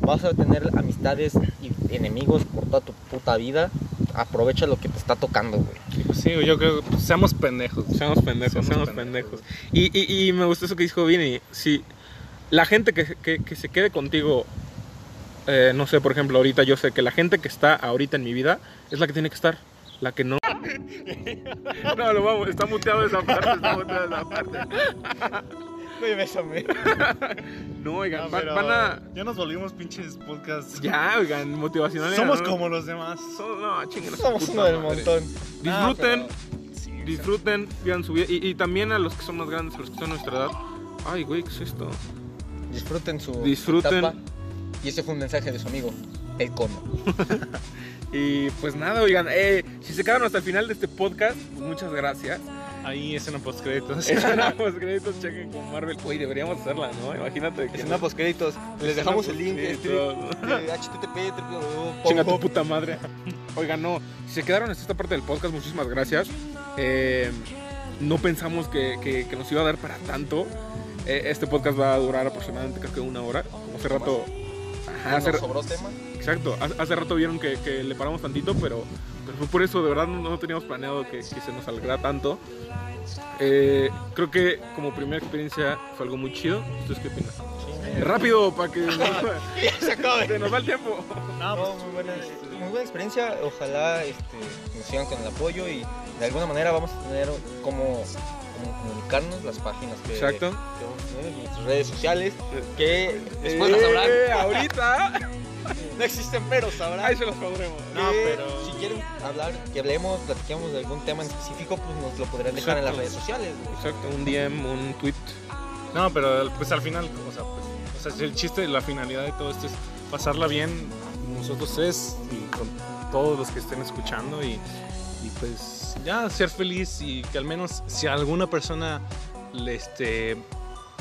Vas a tener amistades y enemigos por toda tu puta vida. Aprovecha lo que te está tocando, güey. Pues sí, yo creo que pues, seamos pendejos. Seamos pendejos, Seamos seamos pendejos. pendejos. Y, y, y me gustó eso que dijo Vini. Si la gente que, que, que se quede contigo eh, no sé, por ejemplo, ahorita yo sé que la gente que está ahorita en mi vida es la que tiene que estar. La que no. no, lo vamos, está muteado esa parte, está muteado esa parte. Güey, bésame. No, oigan, No, van, pero van a. Ya nos volvimos pinches podcasts. Ya, oigan, motivacionales. Somos ¿no? como los demás. Somos- no, chinguen a su Somos puta uno del madre. montón. Disfruten, Ah, Sí, disfruten, vean su vida. Y, y también a los que son más grandes, a los que son de nuestra edad. Ay, güey, ¿qué es esto? Disfruten su Disfruten. etapa. Y ese fue un mensaje de su amigo, el cono. Y pues nada, oigan, eh, si se quedaron hasta el final de este podcast, pues muchas gracias. Ahí es en los créditos. Esperamos créditos, chequen con Marvel. Güey, deberíamos hacerla, ¿no? Imagínate que. Escena postcréditos. Les dejamos el link este, de http Chinga tu puta madre. Oigan, no, si se quedaron hasta esta parte del podcast, muchísimas gracias. Eh, no pensamos que, que- que nos iba a dar para tanto. Eh, este podcast va a durar aproximadamente creo que una hora. Como hace rato. Ajá, hace, Nos sobró tema. exacto, hace, hace rato vieron que, que le paramos tantito, pero, pero fue por eso, de verdad no, no teníamos planeado que, que se nos salga tanto. Eh, creo que como primera experiencia fue algo muy chido. ¿Ustedes qué opinan? Rápido, para que se acabe. se nos va el tiempo. No, muy, buena, muy buena experiencia. Ojalá este, nos sigan con el apoyo y de alguna manera vamos a tener cómo, cómo comunicarnos las páginas que, Exacto. que vamos a tener, nuestras redes sociales. Que después las sabrán. Eh, ahorita. No existen, pero sabrán. Ahí se los podremos. No, que pero- Si quieren hablar, que hablemos, platiquemos de algún tema en específico, pues nos lo podrán dejar en las redes sociales. güey. Exacto, un DM, un tweet. No, pero pues al final, o sea, pues, o sea, el chiste, la finalidad de todo esto es pasarla bien nosotros tres y con todos los que estén escuchando y, y, pues ya ser feliz y que al menos si a alguna persona le este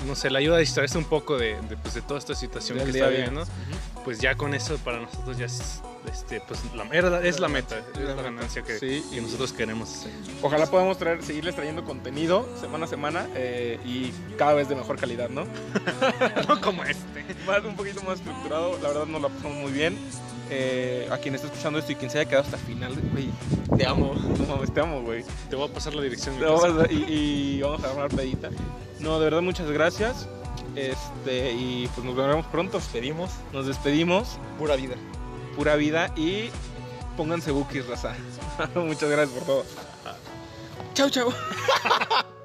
no sé, le ayuda a distraerse un poco de, de, pues, de toda esta situación Del que está a día. viviendo, pues ya con eso para nosotros ya es, este, pues, la, era- es la meta, es la ganancia que, Sí, que nosotros queremos. Ojalá podamos traer, seguirles trayendo contenido semana a semana eh, y cada vez de mejor calidad, ¿no? no como este. Más, un poquito más estructurado. La verdad nos la pasamos muy bien. Eh, a quien esté escuchando esto y quien se haya quedado hasta el final, güey, Te amo. no mames, te amo, güey. Te voy a pasar la dirección de casa. y, y vamos a armar pedita. No, de verdad, muchas gracias. Este, y pues nos veremos pronto. Pedimos Nos despedimos. pura vida. Pura vida y pónganse bookies, raza. muchas gracias por todo. Chau, chau.